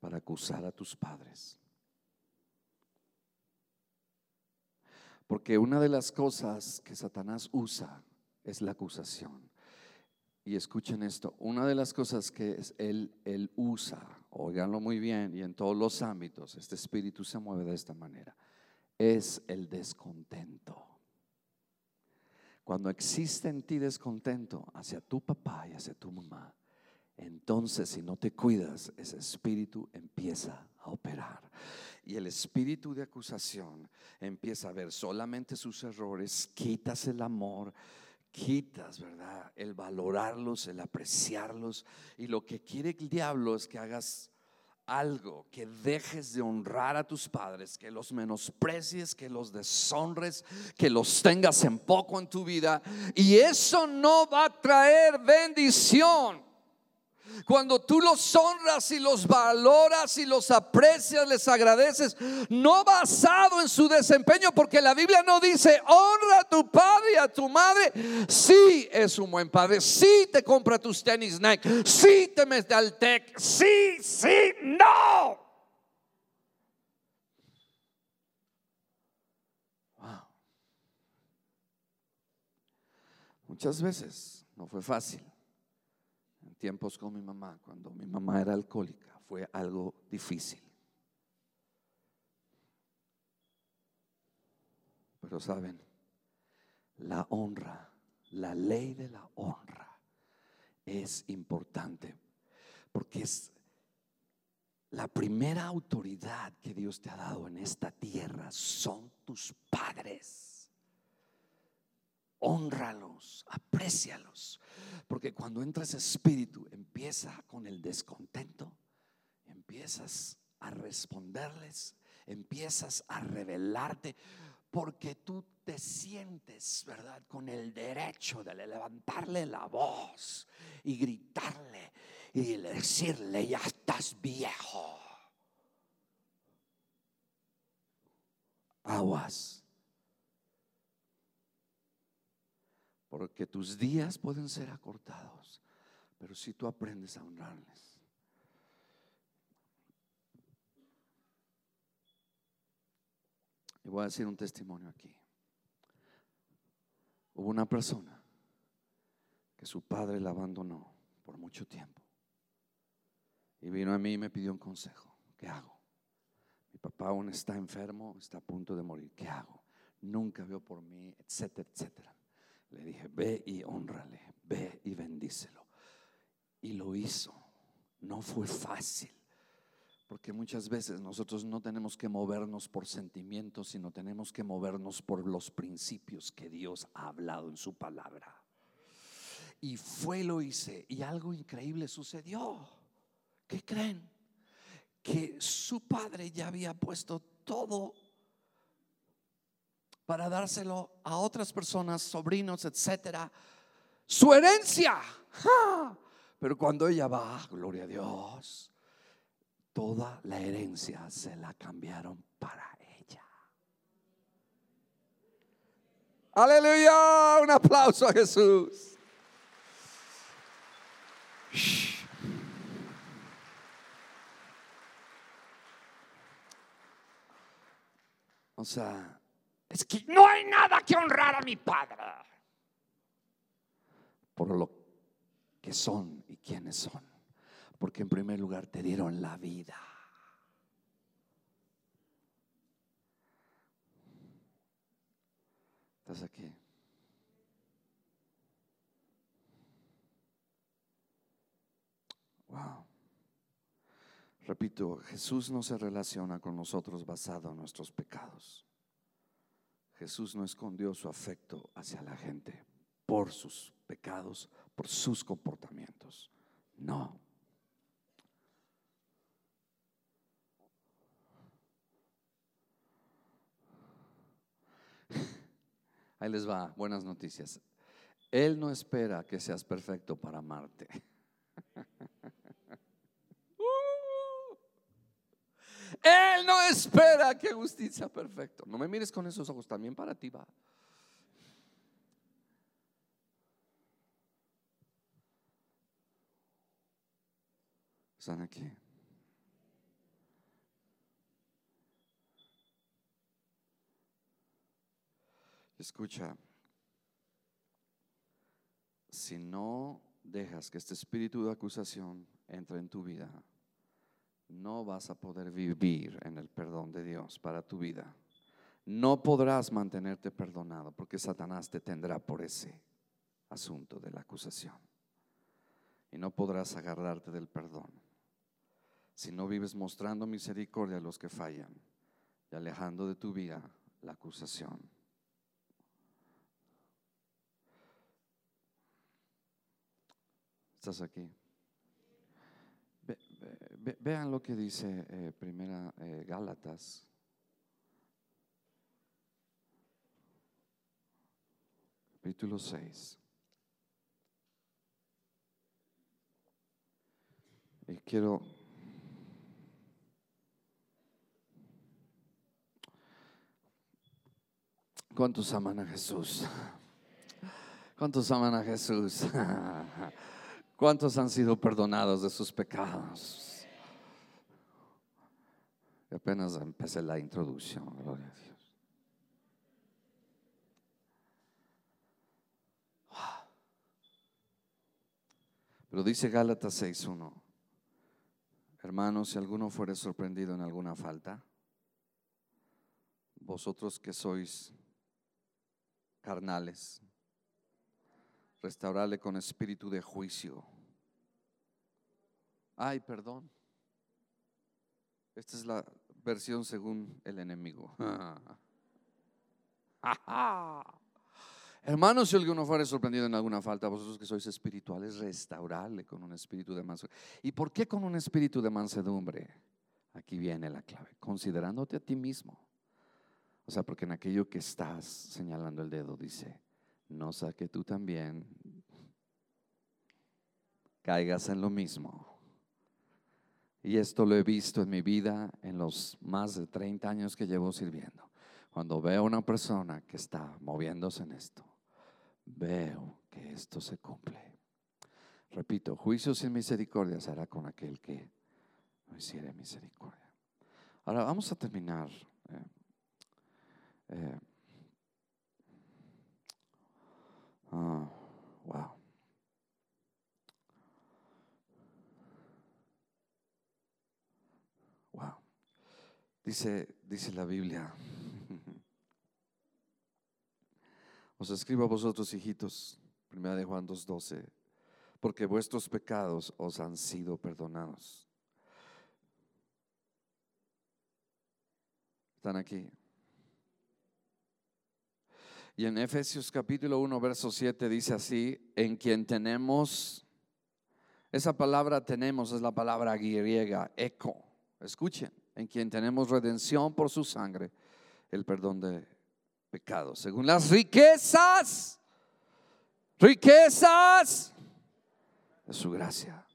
para acusar a tus padres. Porque una de las cosas que Satanás usa es la acusación. Y escuchen esto, una de las cosas que él, él usa, oiganlo muy bien, y en todos los ámbitos, este espíritu se mueve de esta manera, es el descontento. Cuando existe en ti descontento hacia tu papá y hacia tu mamá, entonces si no te cuidas, ese espíritu empieza a operar. Y el espíritu de acusación empieza a ver solamente sus errores, quitas el amor, quitas, ¿verdad? El valorarlos, el apreciarlos. Y lo que quiere el diablo es que hagas algo, que dejes de honrar a tus padres, que los menosprecies, que los deshonres, que los tengas en poco en tu vida. Y eso no va a traer bendición. Cuando tú los honras y los valoras y los aprecias, les agradeces, no basado en su desempeño, porque la Biblia no dice, honra a tu padre y a tu madre. Sí es un buen padre, sí te compra tus tenis Nike, sí te mete al tech, sí, sí, no. Muchas veces no fue fácil tiempos con mi mamá, cuando mi mamá era alcohólica, fue algo difícil. Pero saben, la honra, la ley de la honra es importante porque es la primera autoridad que Dios te ha dado en esta tierra son tus padres. Honralos, aprécialos, porque cuando entra ese espíritu empieza con el descontento, empiezas a responderles, empiezas a revelarte, porque tú te sientes, ¿verdad?, con el derecho de levantarle la voz y gritarle y decirle, ya estás viejo. Aguas. Porque tus días pueden ser acortados, pero si tú aprendes a honrarles. Y voy a decir un testimonio aquí. Hubo una persona que su padre la abandonó por mucho tiempo. Y vino a mí y me pidió un consejo. ¿Qué hago? Mi papá aún está enfermo, está a punto de morir. ¿Qué hago? Nunca veo por mí, etcétera, etcétera. Le dije, ve y honrale, ve y bendícelo. Y lo hizo. No fue fácil. Porque muchas veces nosotros no tenemos que movernos por sentimientos, sino tenemos que movernos por los principios que Dios ha hablado en su palabra. Y fue, lo hice. Y algo increíble sucedió. ¿Qué creen? Que su padre ya había puesto todo para dárselo a otras personas, sobrinos, etcétera, su herencia. Pero cuando ella va, gloria a Dios, toda la herencia se la cambiaron para ella. Aleluya, un aplauso a Jesús. O sea, es que no hay nada que honrar a mi padre. Por lo que son y quiénes son. Porque en primer lugar te dieron la vida. ¿Estás aquí? Wow. Repito, Jesús no se relaciona con nosotros basado en nuestros pecados. Jesús no escondió su afecto hacia la gente por sus pecados, por sus comportamientos. No. <laughs> Ahí les va, buenas noticias. Él no espera que seas perfecto para amarte. <laughs> Él no espera que sea perfecto. No me mires con esos ojos, también para ti va. ¿Están aquí? Escucha, si no dejas que este espíritu de acusación entre en tu vida, no vas a poder vivir en el perdón de Dios para tu vida. No podrás mantenerte perdonado porque Satanás te tendrá por ese asunto de la acusación. Y no podrás agarrarte del perdón si no vives mostrando misericordia a los que fallan y alejando de tu vida la acusación. ¿Estás aquí? Vean lo que dice eh, primera eh, Gálatas. Capítulo 6. Y quiero ¿Cuántos aman a Jesús? ¿Cuántos aman a Jesús? <laughs> ¿Cuántos han sido perdonados de sus pecados? Apenas empecé la introducción, gloria a Dios. Pero dice Gálatas 6.1, hermanos, si alguno fuere sorprendido en alguna falta, vosotros que sois carnales, restaurarle con espíritu de juicio Ay, perdón. Esta es la versión según el enemigo. <laughs> Hermanos, si alguno fuere sorprendido en alguna falta, vosotros que sois espirituales, restaurarle con un espíritu de mansedumbre. ¿Y por qué con un espíritu de mansedumbre? Aquí viene la clave, considerándote a ti mismo. O sea, porque en aquello que estás señalando el dedo dice, no sea que tú también caigas en lo mismo. Y esto lo he visto en mi vida en los más de 30 años que llevo sirviendo. Cuando veo a una persona que está moviéndose en esto, veo que esto se cumple. Repito, juicio sin misericordia será con aquel que no hiciere misericordia. Ahora vamos a terminar. Eh, eh, ah, wow. Wow. Dice, dice la Biblia. <laughs> Os escribo a vosotros, hijitos, primera de Juan 2:12, porque vuestros pecados os han sido perdonados. ¿Están aquí? Y en Efesios capítulo 1, verso 7 dice así, en quien tenemos, esa palabra tenemos es la palabra griega, eco. Escuchen, en quien tenemos redención por su sangre, el perdón de pecados, según las riquezas, riquezas de su gracia.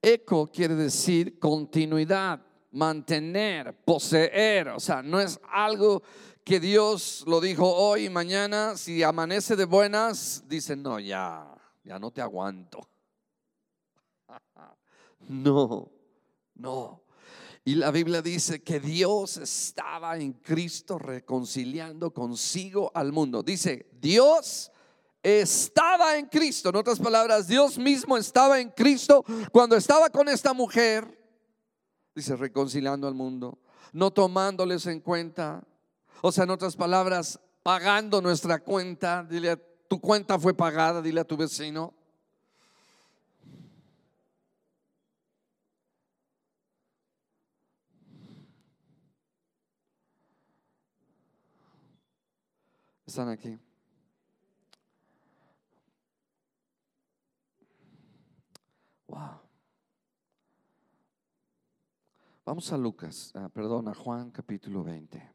Eco quiere decir continuidad, mantener, poseer, o sea, no es algo que Dios lo dijo hoy y mañana, si amanece de buenas, dice, no, ya, ya no te aguanto. <laughs> No, no. Y la Biblia dice que Dios estaba en Cristo reconciliando consigo al mundo. Dice, Dios estaba en Cristo. En otras palabras, Dios mismo estaba en Cristo cuando estaba con esta mujer. Dice, reconciliando al mundo, no tomándoles en cuenta. O sea, en otras palabras, pagando nuestra cuenta. Dile, tu cuenta fue pagada, dile a tu vecino. Están aquí. Wow. Vamos a Lucas, ah, perdón, a Juan capítulo 20.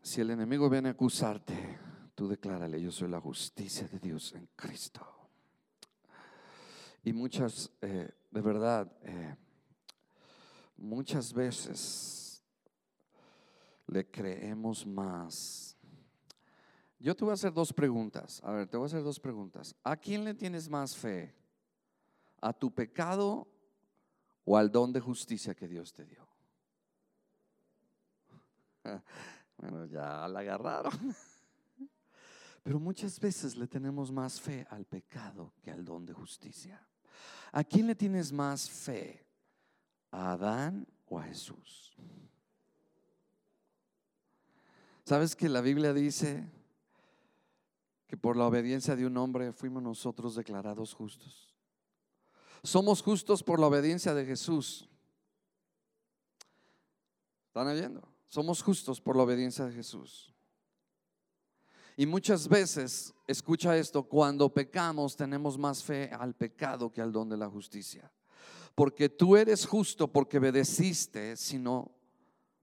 Si el enemigo viene a acusarte, tú declárale, yo soy la justicia de Dios en Cristo. Y muchas, eh, de verdad, eh, muchas veces le creemos más. Yo te voy a hacer dos preguntas. A ver, te voy a hacer dos preguntas. ¿A quién le tienes más fe? ¿A tu pecado o al don de justicia que Dios te dio? <laughs> Bueno, ya la agarraron. <laughs> Pero muchas veces le tenemos más fe al pecado que al don de justicia. ¿A quién le tienes más fe? ¿A Adán o a Jesús? ¿Sabes que la Biblia dice que por la obediencia de un hombre fuimos nosotros declarados justos? Somos justos por la obediencia de Jesús. ¿Están oyendo? Somos justos por la obediencia de Jesús. Y muchas veces, escucha esto, cuando pecamos tenemos más fe al pecado que al don de la justicia porque tú eres justo porque obedeciste, sino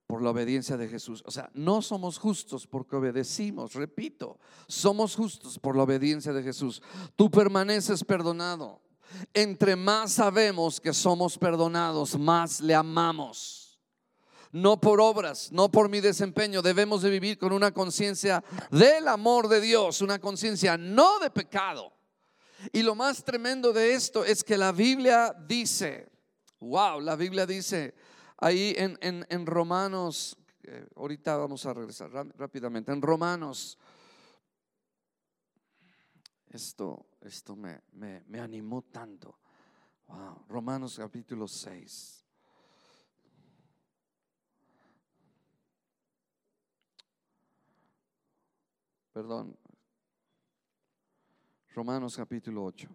por la obediencia de Jesús. O sea, no somos justos porque obedecimos, repito, somos justos por la obediencia de Jesús. Tú permaneces perdonado. Entre más sabemos que somos perdonados, más le amamos. No por obras, no por mi desempeño. Debemos de vivir con una conciencia del amor de Dios, una conciencia no de pecado. Y lo más tremendo de esto es que la Biblia dice, wow, la Biblia dice ahí en, Romanos, eh, ahorita vamos a regresar rápidamente, en Romanos, esto, esto me, me animó tanto. Wow, Romanos capítulo 6. Perdón, Romanos capítulo 8.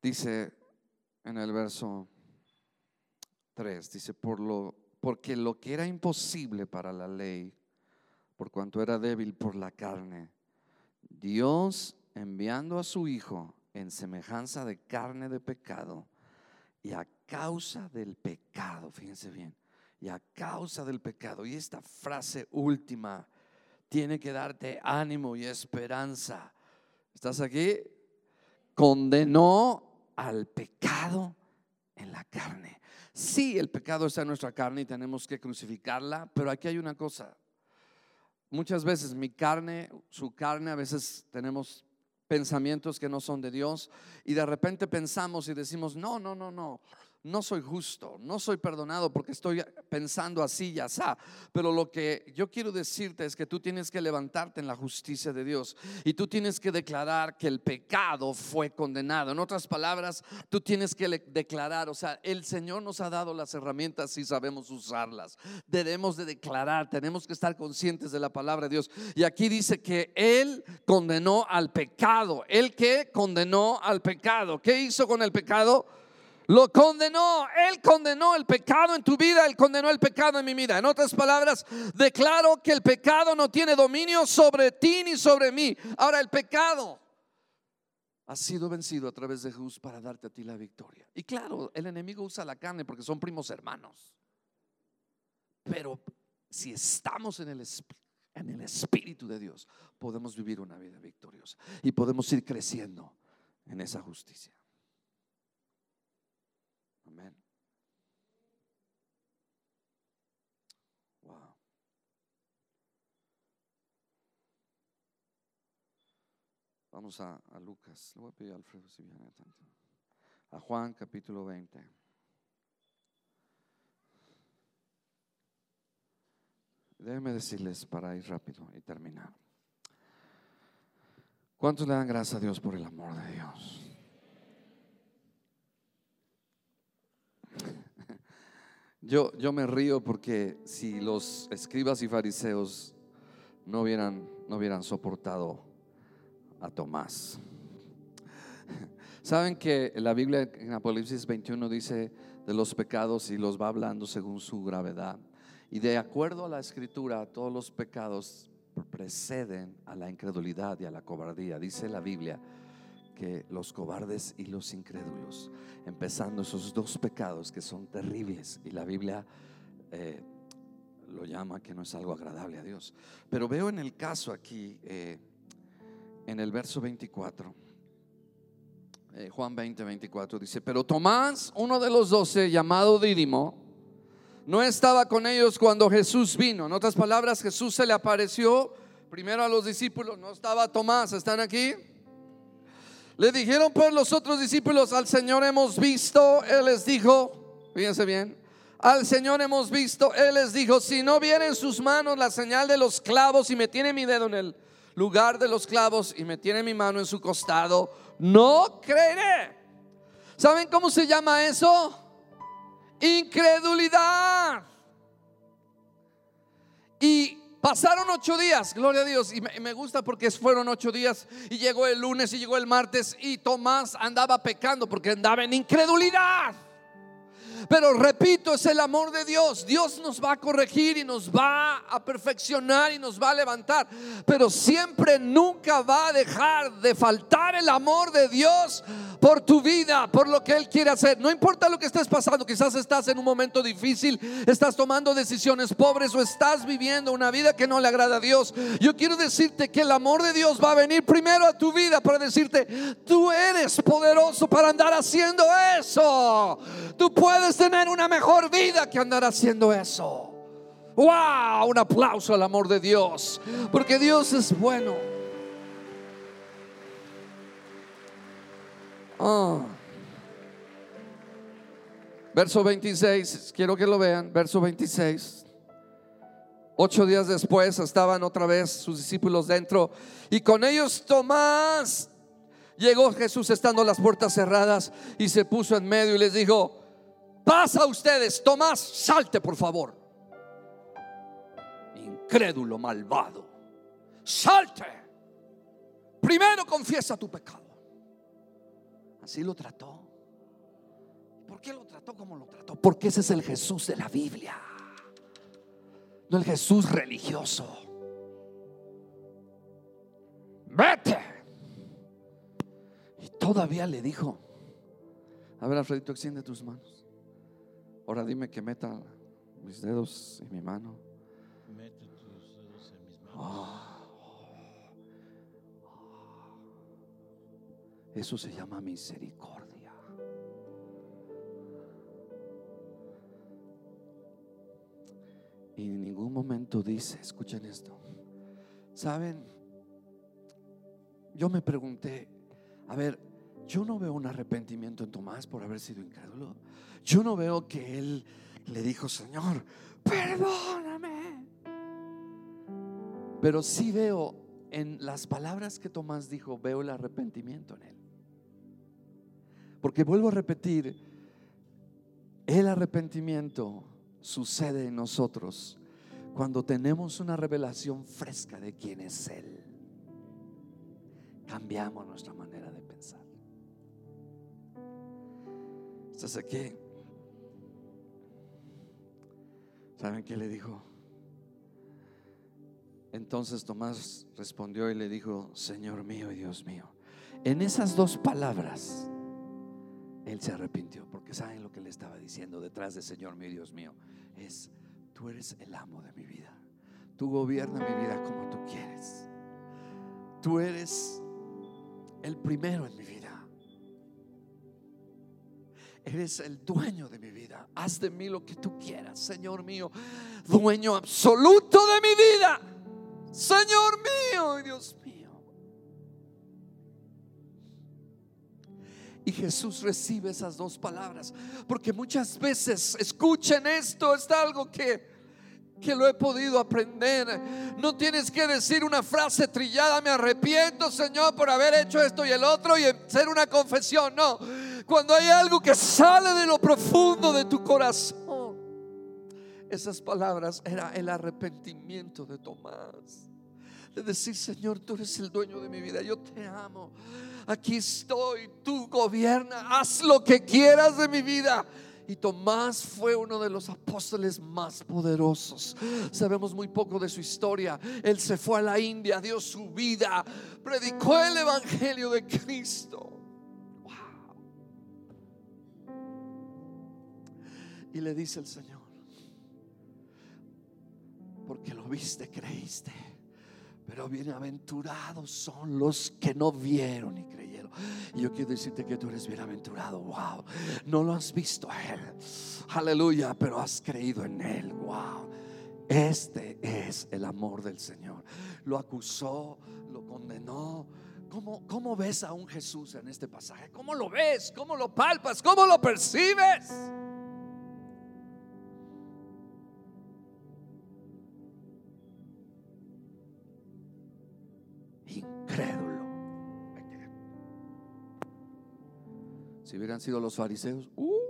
Dice en el verso 3, dice, por lo, porque lo que era imposible para la ley, por cuanto era débil por la carne, Dios enviando a su Hijo en semejanza de carne de pecado, y a causa del pecado, fíjense bien, y a causa del pecado, y esta frase última tiene que darte ánimo y esperanza. ¿Estás aquí? Condenó al pecado en la carne. Sí, el pecado está en nuestra carne y tenemos que crucificarla, pero aquí hay una cosa. Muchas veces mi carne, su carne, a veces tenemos pensamientos que no son de Dios y de repente pensamos y decimos, no, no, no, no, no soy justo, no soy perdonado porque estoy pensando así y así. Pero lo que yo quiero decirte es que tú tienes que levantarte en la justicia de Dios y tú tienes que declarar que el pecado fue condenado. En otras palabras, tú tienes que declarar, o sea, el Señor nos ha dado las herramientas y sabemos usarlas. Debemos de declarar, tenemos que estar conscientes de la palabra de Dios. Y aquí dice que Él condenó al pecado. ¿Él que condenó al pecado? ¿Qué hizo con el pecado? Lo condenó. Él condenó el pecado en tu vida. Él condenó el pecado en mi vida. En otras palabras, declaro que el pecado no tiene dominio sobre ti ni sobre mí. Ahora, el pecado ha sido vencido a través de Jesús para darte a ti la victoria. Y claro, el enemigo usa la carne porque son primos hermanos. Pero si estamos en el, en el Espíritu de Dios, podemos vivir una vida victoriosa y podemos ir creciendo en esa justicia. Amén. Wow. Vamos a, Lucas. Le voy a pedir a Alfredo si viene tanto. A Juan capítulo 20. Déjenme decirles para ir rápido y terminar. ¿Cuántos le dan gracias a Dios por el amor de Dios? Yo, yo me río porque si los escribas y fariseos no hubieran, no hubieran soportado a Tomás. <laughs> Saben que la Biblia en Apocalipsis 21 dice de los pecados y los va hablando según su gravedad. Y de acuerdo a la escritura, todos los pecados preceden a la incredulidad y a la cobardía. Dice la Biblia los cobardes y los incrédulos, empezando esos dos pecados que son terribles y la Biblia eh, lo llama que no es algo agradable a Dios. Pero veo en el caso aquí, eh, en el verso 24, eh, Juan 20, 24, dice, pero Tomás, uno de los doce, llamado Dídimo, no estaba con ellos cuando Jesús vino. En otras palabras, Jesús se le apareció primero a los discípulos, no estaba Tomás, ¿están aquí? Le dijeron pues los otros discípulos, al Señor hemos visto, Él les dijo, fíjense bien, al Señor hemos visto, Él les dijo, si no viene en sus manos la señal de los clavos y me tiene mi dedo en el lugar de los clavos y me tiene mi mano en su costado, no creeré. ¿Saben cómo se llama eso? Incredulidad. Y Pasaron ocho días, gloria a Dios, y me, gusta porque fueron ocho días y llegó el lunes y llegó el martes y Tomás andaba pecando porque andaba en incredulidad. Pero repito, es el amor de Dios. Dios nos va a corregir y nos va a perfeccionar y nos va a levantar. Pero siempre, nunca va a dejar de faltar el amor de Dios por tu vida, por lo que Él quiere hacer. No importa lo que estés pasando, quizás estás en un momento difícil, estás tomando decisiones pobres o estás viviendo una vida que no le agrada a Dios. Yo quiero decirte que el amor de Dios va a venir primero a tu vida para decirte, tú eres poderoso para andar haciendo eso. Tú puedes tener una mejor vida que andar haciendo eso. ¡Wow! Un aplauso al amor de Dios. Porque Dios es bueno. Ah. Verso 26, quiero que lo vean. Verso 26. Ocho días después estaban otra vez sus discípulos dentro y con ellos Tomás. Llegó Jesús estando las puertas cerradas y se puso en medio y les dijo, Pasa a ustedes, Tomás, salte por favor. Incrédulo, malvado. Salte. Primero confiesa tu pecado. Así lo trató. ¿Por qué lo trató como lo trató? Porque ese es el Jesús de la Biblia. No el Jesús religioso. Vete. Y todavía le dijo, a ver, Alfredito, extiende tus manos. Ahora dime que meta mis dedos en mi mano. Mete tus dedos en mis manos. Ah. Eso se llama misericordia. Y en ningún momento dice, escuchen esto, ¿saben? Yo me pregunté, a ver, yo no veo un arrepentimiento en Tomás por haber sido incrédulo. Yo no veo que él le dijo, Señor, perdóname. Pero sí veo en las palabras que Tomás dijo, veo el arrepentimiento en él. Porque vuelvo a repetir, el arrepentimiento sucede en nosotros cuando tenemos una revelación fresca de quién es Él. Cambiamos nuestra manera ¿Estás aquí? ¿Saben qué le dijo? Entonces Tomás respondió y le dijo, Señor mío y Dios mío. En esas dos palabras, él se arrepintió, porque saben lo que le estaba diciendo detrás de Señor mío y Dios mío. Es, tú eres el amo de mi vida. Tú gobierna mi vida como tú quieres. Tú eres el primero en mi vida. Eres el dueño de mi vida. Haz de mí lo que tú quieras, Señor mío. Dueño absoluto de mi vida. Señor mío Dios mío. Y Jesús recibe esas dos palabras. Porque muchas veces, escuchen esto, es algo que, que lo he podido aprender. No tienes que decir una frase trillada, me arrepiento Señor por haber hecho esto y el otro y hacer una confesión. No, cuando hay algo que sale de lo profundo de tu corazón. Esas palabras era el arrepentimiento de Tomás. De decir, Señor, tú eres el dueño de mi vida, yo te amo. Aquí estoy, tú gobierna, haz lo que quieras de mi vida. Y Tomás fue uno de los apóstoles más poderosos. Sabemos muy poco de su historia. Él se fue a la India, dio su vida, predicó el Evangelio de Cristo. Y le dice el Señor, porque lo viste, creíste. Pero bienaventurados son los que no vieron y creyeron. Y yo quiero decirte que tú eres bienaventurado. Wow. No lo has visto a Él. Aleluya. Pero has creído en Él. Wow. Este es el amor del Señor. Lo acusó, lo condenó. ¿Cómo, ¿Cómo ves a un Jesús en este pasaje? ¿Cómo lo ves? ¿Cómo lo palpas? ¿Cómo lo percibes? Si hubieran sido los fariseos, uh,